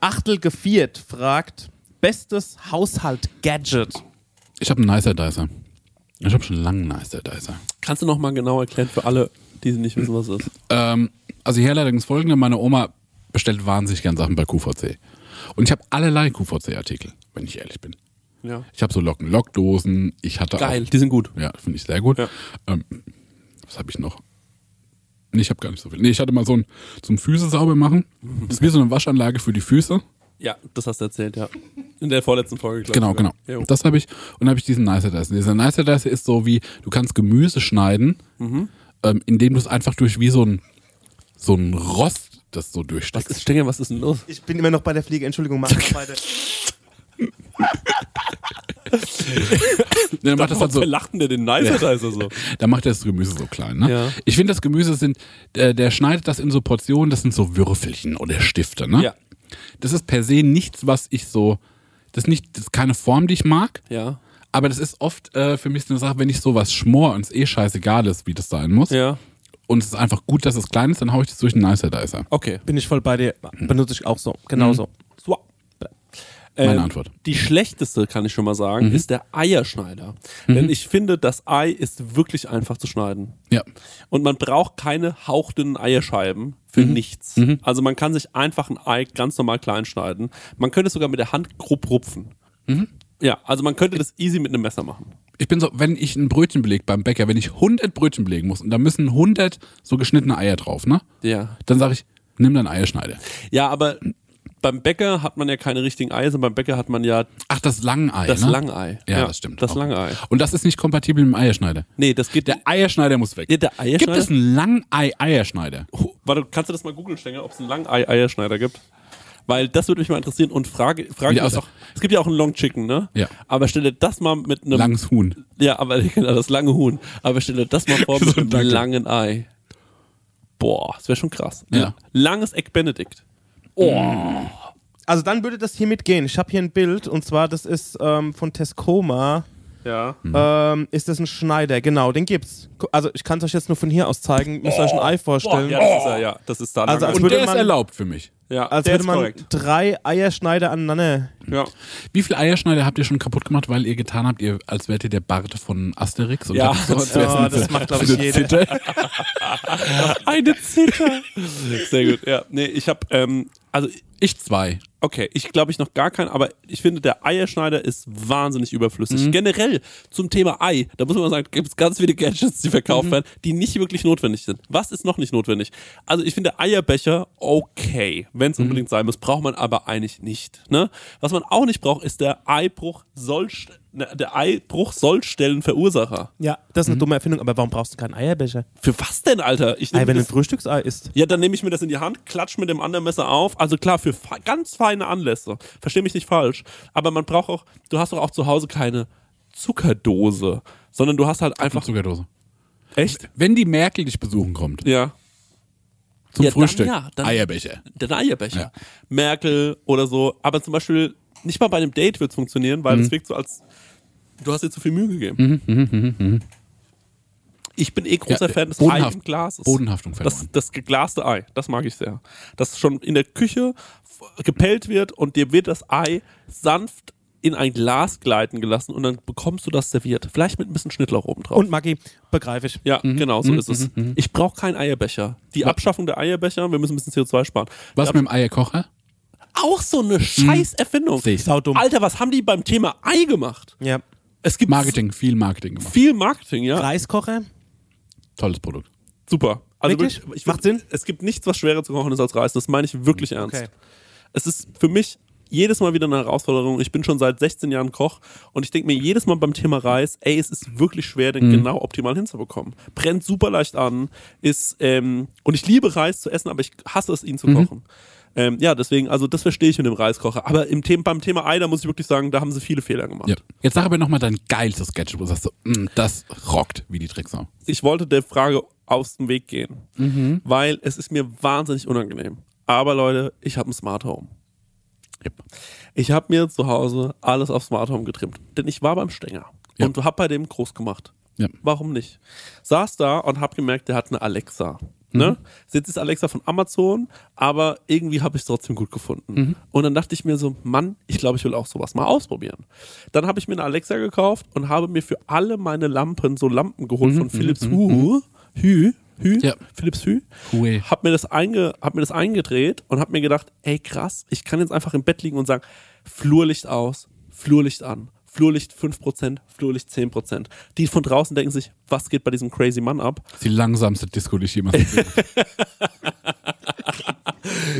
Achtel geviert fragt, bestes Haushalt-Gadget. Ich habe einen Nicer Dicer. Ich habe schon lange einen Nicer Dicer. Kannst du noch mal genau erklären für alle, die nicht wissen, was es ist? Ähm, also die Herleitung ist folgende. Meine Oma bestellt wahnsinnig gern Sachen bei QVC. Und ich habe allerlei QVC-Artikel, wenn ich ehrlich bin. Ja. Ich habe so Locken, Lockdosen. Ich hatte Geil, die sind gut. auch... Ja, finde ich sehr gut. Ja. Ähm, was habe ich noch? Nee, ich habe gar nicht so viel. Nee, ich hatte mal so ein zum Füße sauber machen. Das ist wie so eine Waschanlage für die Füße. Ja, das hast du erzählt, ja. In der vorletzten Folge, glaube Genau, ich. genau. sogar. Jo. Das habe ich. Und dann habe ich diesen Nicer Dicer. Dieser Nicer Dicer ist so wie, du kannst Gemüse schneiden, Mhm. ähm, indem du es einfach durch wie so ein, so ein Rost das so Was durchsteckst. ist, Stenger, was ist denn los? Ich bin immer noch bei der Fliege, Entschuldigung, mach das weiter. dann macht das halt so, verlachten der den Nicer Dicer so? dann macht er das Gemüse so klein. Ne? Ja. Ich finde, das Gemüse sind, äh, der schneidet das in so Portionen, das sind so Würfelchen oder Stifte. Ne? Ja. Das ist per se nichts, was ich so, das ist, nicht, das ist keine Form, die ich mag. Ja. Aber das ist oft äh, für mich so eine Sache, wenn ich sowas schmor und es eh scheißegal ist, wie das sein muss. Ja. und es ist einfach gut, dass es klein ist, dann haue ich das durch einen Nicer Dicer. Okay. Bin ich voll bei dir. Benutze ich auch so. Genauso. So. Meine Ähm, Antwort. Die schlechteste, kann ich schon mal sagen, ist der Eierschneider. Denn ich finde, das Ei ist wirklich einfach zu schneiden. Ja. Und man braucht keine hauchdünnen Eierscheiben für nichts. Also man kann sich einfach ein Ei ganz normal klein schneiden. Man könnte es sogar mit der Hand grob rupfen. Ja, also man könnte das easy mit einem Messer machen. Ich bin so, wenn ich ein Brötchen belege beim Bäcker, wenn ich 100 Brötchen belegen muss und da müssen 100 so geschnittene Eier drauf, ne? Ja. Dann sage ich, nimm deinen Eierschneider. Ja, aber beim Bäcker hat man ja keine richtigen Eier, sondern beim Bäcker hat man ja Ach, das Langei, das ne? Langei. Ja, das stimmt. Das auch. Langei. Und das ist nicht kompatibel mit dem Eierschneider. Nee, das geht. Der Eierschneider muss weg. Ja, der Eierschneider? Gibt es einen Langei-Eierschneider? Oh, Warte, kannst du das mal googeln, Stenger, ob es einen Langei-Eierschneider gibt? Weil das würde mich mal interessieren und frage, frage mich auch, es gibt ja auch einen Long Chicken, ne? Ja. Aber stell dir das mal mit einem, Langes Huhn. ja, aber genau, das lange Huhn. Aber stell dir das mal vor mit So, einem danke. langen Ei. Boah, das wäre schon krass. Ja. Langes Egg Benedict. Also dann würde das hier mitgehen. Ich habe hier ein Bild und zwar, das ist ähm, von Tescoma. Ja. Ähm, ist das ein Schneider? Genau, den gibt's. Also ich kann es euch jetzt nur von hier aus zeigen. Müsst ihr euch ein Ei Boah, vorstellen. ja, das ist er, ja. Das ist da. Also lang. als Und würde der ist man- erlaubt für mich. ja, Als der würde ist man korrekt. drei Eierschneider aneinander. Ja. Wie viele Eierschneider habt ihr schon kaputt gemacht, weil ihr getan habt, ihr, als wärt ihr der Bart von Asterix? Und Ja. so, als Ja, das macht, glaub ich, eine jeder. Zitter. Eine Zither. Sehr gut, ja. Nee, ich habe, ähm, also Ich zwei. Okay, ich glaube ich noch gar keinen, aber ich finde, der Eierschneider ist wahnsinnig überflüssig. Generell zum Thema Ei, da muss man sagen, gibt es ganz viele Gadgets, die verkauft werden, die nicht wirklich notwendig sind. Was ist noch nicht notwendig? Also ich finde Eierbecher okay, wenn es unbedingt sein muss, braucht man aber eigentlich nicht. Ne? Was man auch nicht braucht, ist der Eibruch soll, ne, der Eibruch Sollstellenverursacher. Ja, das ist eine dumme Erfindung, aber warum brauchst du keinen Eierbecher? Für was denn, Alter? Ich Ei, wenn ein Frühstücksei isst. ja, dann nehme ich mir das in die Hand, klatsch mit dem anderen Messer auf. Also klar, für fe ganz feine Anlässe. Versteh mich nicht falsch. Aber man braucht auch, du hast doch auch zu Hause keine Zuckerdose, sondern du hast halt einfach. Zuckerdose. Echt? Wenn die Merkel dich besuchen kommt, Ja. zum Ja, dann Frühstück, ja, dann- Eierbecher. Der Eierbecher. Ja. Merkel oder so. Aber zum Beispiel, nicht mal bei einem Date wird es funktionieren, weil es wirkt so als. Du hast dir zu viel Mühe gegeben. Ich bin eh großer Ja, Fan des Bodenhaft- Glases. Bodenhaftung Das, verloren. das geglaste Ei, das mag ich sehr. Das schon in der Küche gepellt wird und dir wird das Ei sanft in ein Glas gleiten gelassen und dann bekommst du das serviert. Vielleicht mit ein bisschen Schnittlauch oben drauf. Und Maggi, begreife ich. ja, genau, so ist es. Ich brauche keinen Eierbecher. Die Abschaffung der Eierbecher, wir müssen ein bisschen CO2 sparen. Was mit dem Eierkocher? auch so eine scheiß Erfindung. Sehe ich. Saudumm. Alter, was haben die beim Thema Ei gemacht? Ja. Es gibt Marketing, viel Marketing gemacht. viel Marketing, ja. Reiskocher? Tolles Produkt. Super. Also Wirklich? ich Macht Sinn? Es gibt nichts, was schwerer zu kochen ist als Reis. Das meine ich wirklich ernst. Okay. Es ist für mich jedes Mal wieder eine Herausforderung. Ich bin schon seit 16 Jahren Koch und ich denke mir jedes Mal beim Thema Reis, ey, es ist wirklich schwer, den genau optimal hinzubekommen. Brennt super leicht an, ist, ähm, und ich liebe Reis zu essen, aber ich hasse es, ihn zu kochen. Ähm, ja, deswegen, also das verstehe ich mit dem Reiskocher. Aber im Thema, beim Thema Ei, da muss ich wirklich sagen, da haben sie viele Fehler gemacht. Ja. Jetzt sag aber nochmal dein geilstes Gadget, wo du sagst so, mm, das rockt wie die Drecksau. ich wollte der Frage aus dem Weg gehen, weil es ist mir wahnsinnig unangenehm. Aber Leute, ich habe ein Smart Home. Yep. Ich habe mir zu Hause alles auf Smart Home getrimmt, denn ich war beim Stenger Ja. und habe bei dem groß gemacht. Ja. Warum nicht? Saß da und habe gemerkt, der hat eine Alexa. Ne? Jetzt ist Alexa von Amazon, aber irgendwie habe ich es trotzdem gut gefunden. Und dann dachte ich mir so, Mann, ich glaube, ich will auch sowas mal ausprobieren. Dann habe ich mir eine Alexa gekauft und habe mir für alle meine Lampen so Lampen geholt von Philips Hue. Hue. Hue. Ja. Philips Hue. Hue. Hab mir das einge, hab mir das eingedreht und hab mir gedacht, ey krass, ich kann jetzt einfach im Bett liegen und sagen, Flurlicht aus, Flurlicht an. Flurlicht 5%, Flurlicht 10%. Die von draußen denken sich, was geht bei diesem crazy Mann ab? Das ist die langsamste Disco, die ich jemals gesehen habe.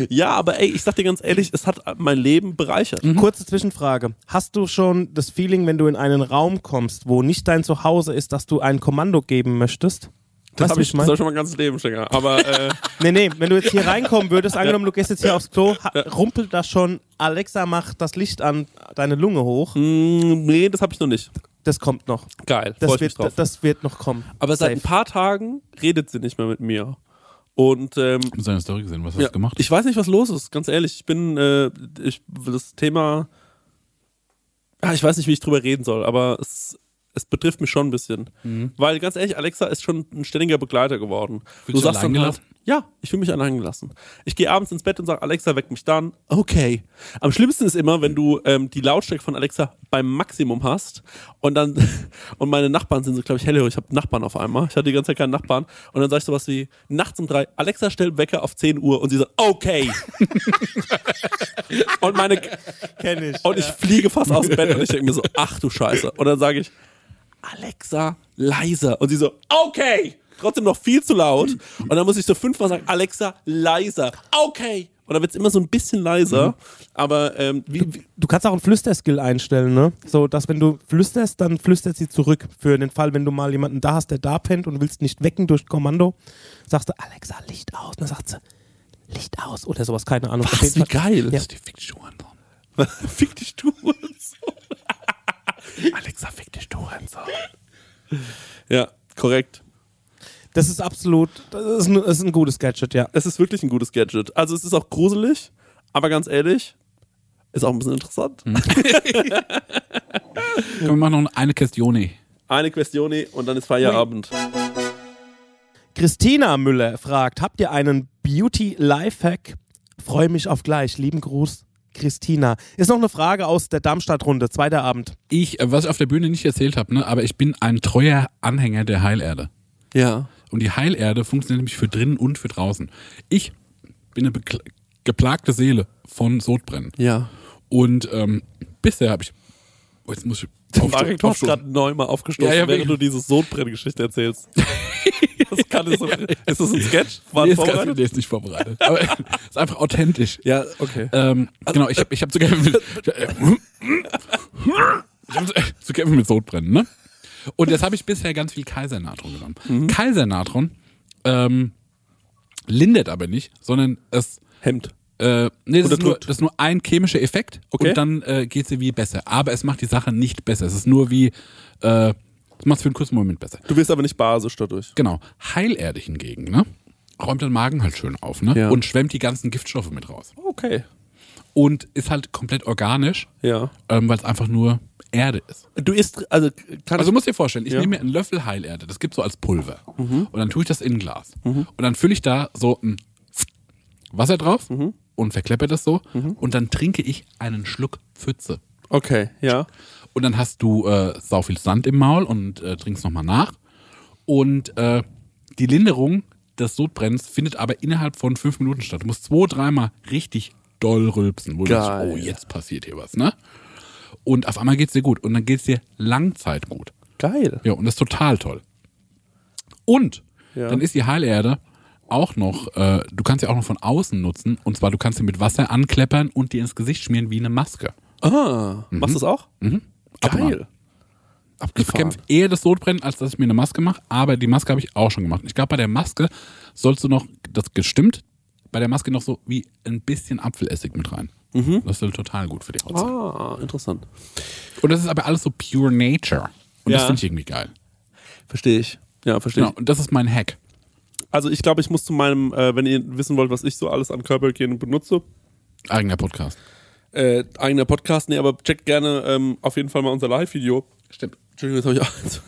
Ja, aber ey, ich sag dir ganz ehrlich, es hat mein Leben bereichert. Kurze Zwischenfrage. Hast du schon das Feeling, wenn du in einen Raum kommst, wo nicht dein Zuhause ist, dass du ein Kommando geben möchtest? Das habe ich, wie das mein? hab ich schon mein ganzes Leben, Stenger. Aber äh, Nee, nee, wenn du jetzt hier reinkommen würdest, angenommen, du gehst jetzt hier aufs Klo, rumpelt da schon, Alexa macht das Licht an, deine Lunge hoch. mh, nee, das habe ich noch nicht. Das kommt noch. Geil, freu Das wird, drauf. das wird noch kommen. aber seit ein paar Tagen redet sie nicht mehr mit mir. Und ähm, Ich habe seine Story gesehen, was hast Ja, du gemacht? Ich weiß nicht, was los ist, ganz ehrlich. Ich bin, äh, ich, das Thema, ich weiß nicht, wie ich drüber reden soll, aber es, es betrifft mich schon ein bisschen. Weil ganz ehrlich, Alexa ist schon ein ständiger Begleiter geworden. Fühlst du allein dann halt, ja, ich fühle mich allein gelassen. Ich gehe abends ins Bett und sage, Alexa, weck mich dann. Okay. Am schlimmsten ist immer, wenn du ähm, die Lautstärke von Alexa beim Maximum hast und dann, und meine Nachbarn sind so, glaube ich, hellhörig, ich habe Nachbarn auf einmal. Ich hatte die ganze Zeit keinen Nachbarn. Und dann sage ich sowas wie, nachts um drei, Alexa, stell Wecker auf 10 Uhr. Und sie sagt, okay. und meine, Kenn ich. und ich fliege fast aus dem Bett und ich denke mir so, ach du Scheiße. Und dann sage ich, Alexa, leiser. Und sie so, okay. Trotzdem noch viel zu laut. Und dann muss ich so fünfmal sagen, Alexa, leiser. Okay. Und dann wird es immer so ein bisschen leiser. Aber ähm, wie, wie, Du kannst auch einen Flüsterskill einstellen, ne? So, dass wenn du flüsterst, dann flüstert sie zurück. Für den Fall, wenn du mal jemanden da hast, der da pennt und willst nicht wecken durch Kommando, sagst du, Alexa, Licht aus. Und dann sagt sie, Licht aus oder sowas, keine Ahnung. Was, wie geil. Ja. Die Fiktion dran. Fick dich du. Alexa, fick dich du Hurensohn. Ja, korrekt. Das ist absolut, das ist ein, das ist ein gutes Gadget, ja. Es ist wirklich ein gutes Gadget. Also es ist auch gruselig, aber ganz ehrlich, ist auch ein bisschen interessant. Komm, wir machen noch eine Questione. Eine Questione und dann ist Feierabend. Christina Müller fragt, habt ihr einen Beauty-Lifehack? Freue mich auf gleich. Lieben Gruß, Christina. Ist noch eine Frage aus der Darmstadt-Runde, zweiter Abend. Ich, äh, was ich auf der Bühne nicht erzählt habe, ne, aber ich bin ein treuer Anhänger der Heilerde. Ja. Und die Heilerde funktioniert nämlich für drinnen und für draußen. Ich bin eine geplagte Seele von Sodbrennen. Ja. Und ähm, bisher habe ich. Oh, jetzt muss ich. Marek, du hast gerade neu mal aufgestoßen, Ja, ja, während du diese Sodbrenngeschichte erzählst. das kann es so, ist das ein Sketch? War Nee, ist, vorbereitet? nee, ist nicht vorbereitet. Aber ist einfach authentisch. Ja, okay. Ähm, genau, ich habe ich hab zu kämpfen mit, ich hab zu, zu kämpfen mit Sodbrennen, ne? Und jetzt habe ich bisher ganz viel Kaisernatron genommen. Mhm. Kaisernatron ähm, lindert aber nicht, sondern es Hemd. Äh, nee, das, ist nur, das ist nur ein chemischer Effekt Okay. und dann äh, geht sie wie besser. Aber es macht die Sache nicht besser. Es ist nur wie, äh, es macht es für einen kurzen Moment besser. Du wirst aber nicht basisch dadurch. Genau. Heilerde hingegen, ne? Räumt den Magen halt schön auf, ne? Ja. Und schwemmt die ganzen Giftstoffe mit raus. Okay. Und ist halt komplett organisch, Ja. ähm, weil es einfach nur Erde ist. Du isst, also kann Also musst dir vorstellen, ich Ja. Mhm. nehme mir einen Löffel Heilerde, das gibt's so als Pulver. Und dann tue ich das in ein Glas. Und dann fülle ich da so ein Wasser drauf Mhm. Und verkleppe das so. Und dann trinke ich einen Schluck Pfütze. Okay, ja. Und dann hast du äh, sau viel Sand im Maul und äh, trinkst nochmal nach. Und äh, die Linderung des Sodbrennens findet aber innerhalb von fünf Minuten statt. Du musst zwei, dreimal richtig doll rülpsen, wo du Geil. denkst, oh, jetzt passiert hier was, ne? Und auf einmal geht's dir gut. Und dann geht's dir Langzeit gut. Geil. Ja, und das ist total toll. Und Ja. dann ist die Heilerde auch noch, äh, du kannst sie auch noch von außen nutzen. Und zwar, du kannst sie mit Wasser ankleppern und dir ins Gesicht schmieren wie eine Maske. Ah, machst du das auch? Mhm. Geil. Ich Abgefahren. bekämpfe eher das Sodbrennen, als dass ich mir eine Maske mache, aber die Maske habe ich auch schon gemacht. Ich glaube, bei der Maske sollst du noch, das gestimmt, bei der Maske noch so wie ein bisschen Apfelessig mit rein. Das ist total gut für die Haut. sein. Ah, interessant. Und das ist aber alles so pure nature. Und das Ja. finde ich irgendwie geil. Verstehe ich. Ja, verstehe Genau, und das ist mein Hack. Also ich glaube, ich muss zu meinem, äh, wenn ihr wissen wollt, was ich so alles an Körperhygiene benutze, Eigener Podcast. äh, eigener Podcast, nee, aber checkt gerne ähm, auf jeden Fall mal unser Live-Video. Stimmt. Entschuldigung, jetzt habe ich auch.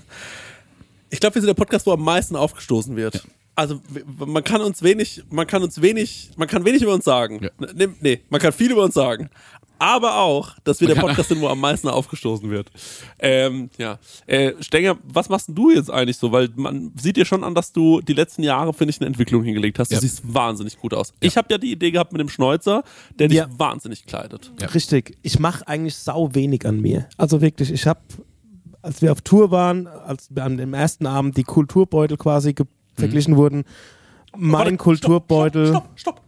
Ich glaube, wir sind der Podcast, wo am meisten aufgestoßen wird. Also w- man kann uns wenig, man kann uns wenig, man kann wenig über uns sagen. Ja. Nee, nee, man kann viel über uns sagen. Aber auch, dass wir der Podcast sind, wo am meisten aufgestoßen wird. Ähm, ja. Äh, Stenger, was machst du jetzt eigentlich so? Weil man sieht dir schon an, dass du die letzten Jahre, finde ich, eine Entwicklung hingelegt hast. Du Ja. siehst wahnsinnig gut aus. Ich habe ja die Idee gehabt mit dem Schnäuzer, der dich Ja. wahnsinnig kleidet. Ja. Richtig. Ich mache eigentlich sau wenig an mir. Also wirklich, ich habe, als wir auf Tour waren, als wir an dem ersten Abend die Kulturbeutel quasi ge- verglichen wurden, mein Warte, Kulturbeutel. Stopp, stopp, stopp.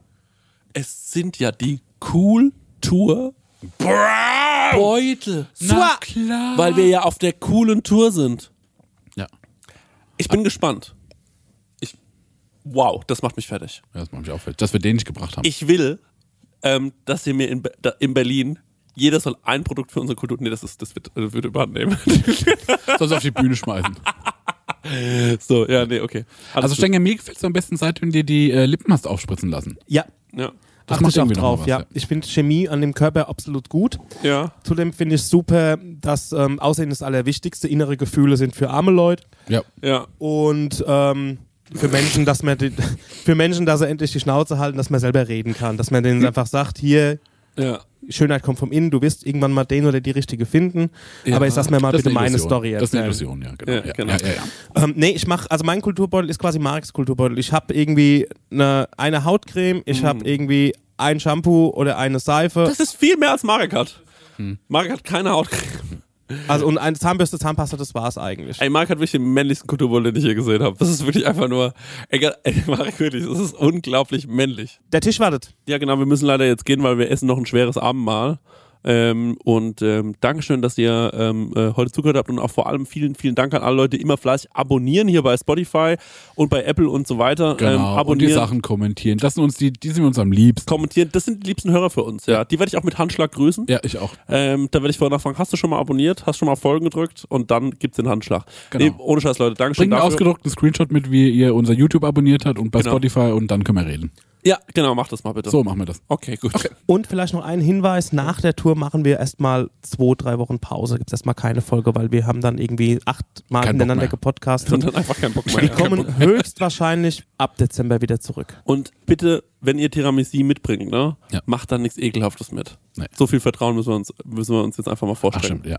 Es sind ja die Cool-Tour Beutel. Na klar. Weil wir ja auf der coolen Tour sind. Ja. Ich bin gespannt. Ich, wow, das macht mich fertig. Ja, das macht mich auch fertig, dass wir den nicht gebracht haben. Ich will, ähm, dass ihr mir in, da, in Berlin, jeder soll ein Produkt für unsere Kultur, nee, das, ist, das wird, äh, wird überhand nehmen. Soll auf die Bühne schmeißen. so, ja, nee, okay. Alles Also. Stenger, mir gefällt es am besten, seit du dir die äh, Lippen hast aufspritzen lassen. Ja, ja. Das achte ich auch drauf, was, ja. ja. Ich finde Chemie an dem Körper absolut gut. Ja. Zudem finde ich super, dass ähm, Aussehen das Allerwichtigste, innere Gefühle sind für arme Leute Ja. Ja. und ähm, für Menschen, dass man die, für Menschen, dass sie endlich die Schnauze halten, dass man selber reden kann, dass man denen einfach sagt, hier Ja. Schönheit kommt vom Innen, du wirst irgendwann mal den oder die richtige finden. Ja. Aber ich lass mir mal bitte eine meine. Story Das ist eine erzählen. Illusion, ja, genau. Ja, genau. Ja, ja, ja. Ähm, nee, ich mache, also mein Kulturbeutel ist quasi Mareks Kulturbeutel. Ich habe irgendwie eine, eine Hautcreme, ich habe irgendwie ein Shampoo oder eine Seife. Das ist viel mehr als Marek hat. Hm. Marek hat keine Hautcreme. Also und eine Zahnbürste, Zahnpasta, das war's eigentlich. Ey, Marek hat wirklich den männlichsten Kulturbeutel, den ich je gesehen habe. Das ist wirklich einfach nur. Egal, ey, Marek, wirklich, das ist unglaublich männlich. Der Tisch wartet. Ja, genau, wir müssen leider jetzt gehen, weil wir essen noch ein schweres Abendmahl. Ähm, und ähm, Dankeschön, dass ihr ähm, äh, heute zugehört habt und auch vor allem vielen, vielen Dank an alle Leute, die immer fleißig abonnieren hier bei Spotify und bei Apple und so weiter. Genau. Ähm, und die abonnieren, Sachen kommentieren. Das sind uns die, die sind uns am liebsten. kommentieren. Das sind die liebsten Hörer für uns, ja. Die werde ich auch mit Handschlag grüßen. Ja, ich auch. Ähm, da werde ich vorher nachfragen, hast du schon mal abonniert? Hast schon mal Folgen gedrückt? Und dann gibt's den Handschlag. Genau. Nee, ohne Scheiß, Leute. Dankeschön Bringt dafür. ausgedruckten Screenshot mit, wie ihr unser YouTube abonniert habt und bei Genau. Spotify und dann können wir reden. Ja, genau, mach das mal bitte. So machen wir das. Okay, gut. Und vielleicht noch ein Hinweis, nach der Tour machen wir erstmal zwei, drei Wochen Pause. Gibt es erstmal keine Folge, weil wir haben dann irgendwie achtmal mehr. gepodcastet. Und dann einfach keinen Bock mehr. Wir kommen höchstwahrscheinlich ab Dezember wieder zurück. Und bitte, wenn ihr Tiramisu mitbringt, ne, Ja. macht dann nichts Ekelhaftes mit. Nee. So viel Vertrauen müssen wir uns, müssen wir uns jetzt einfach mal Ach, vorstellen. stimmt, ja.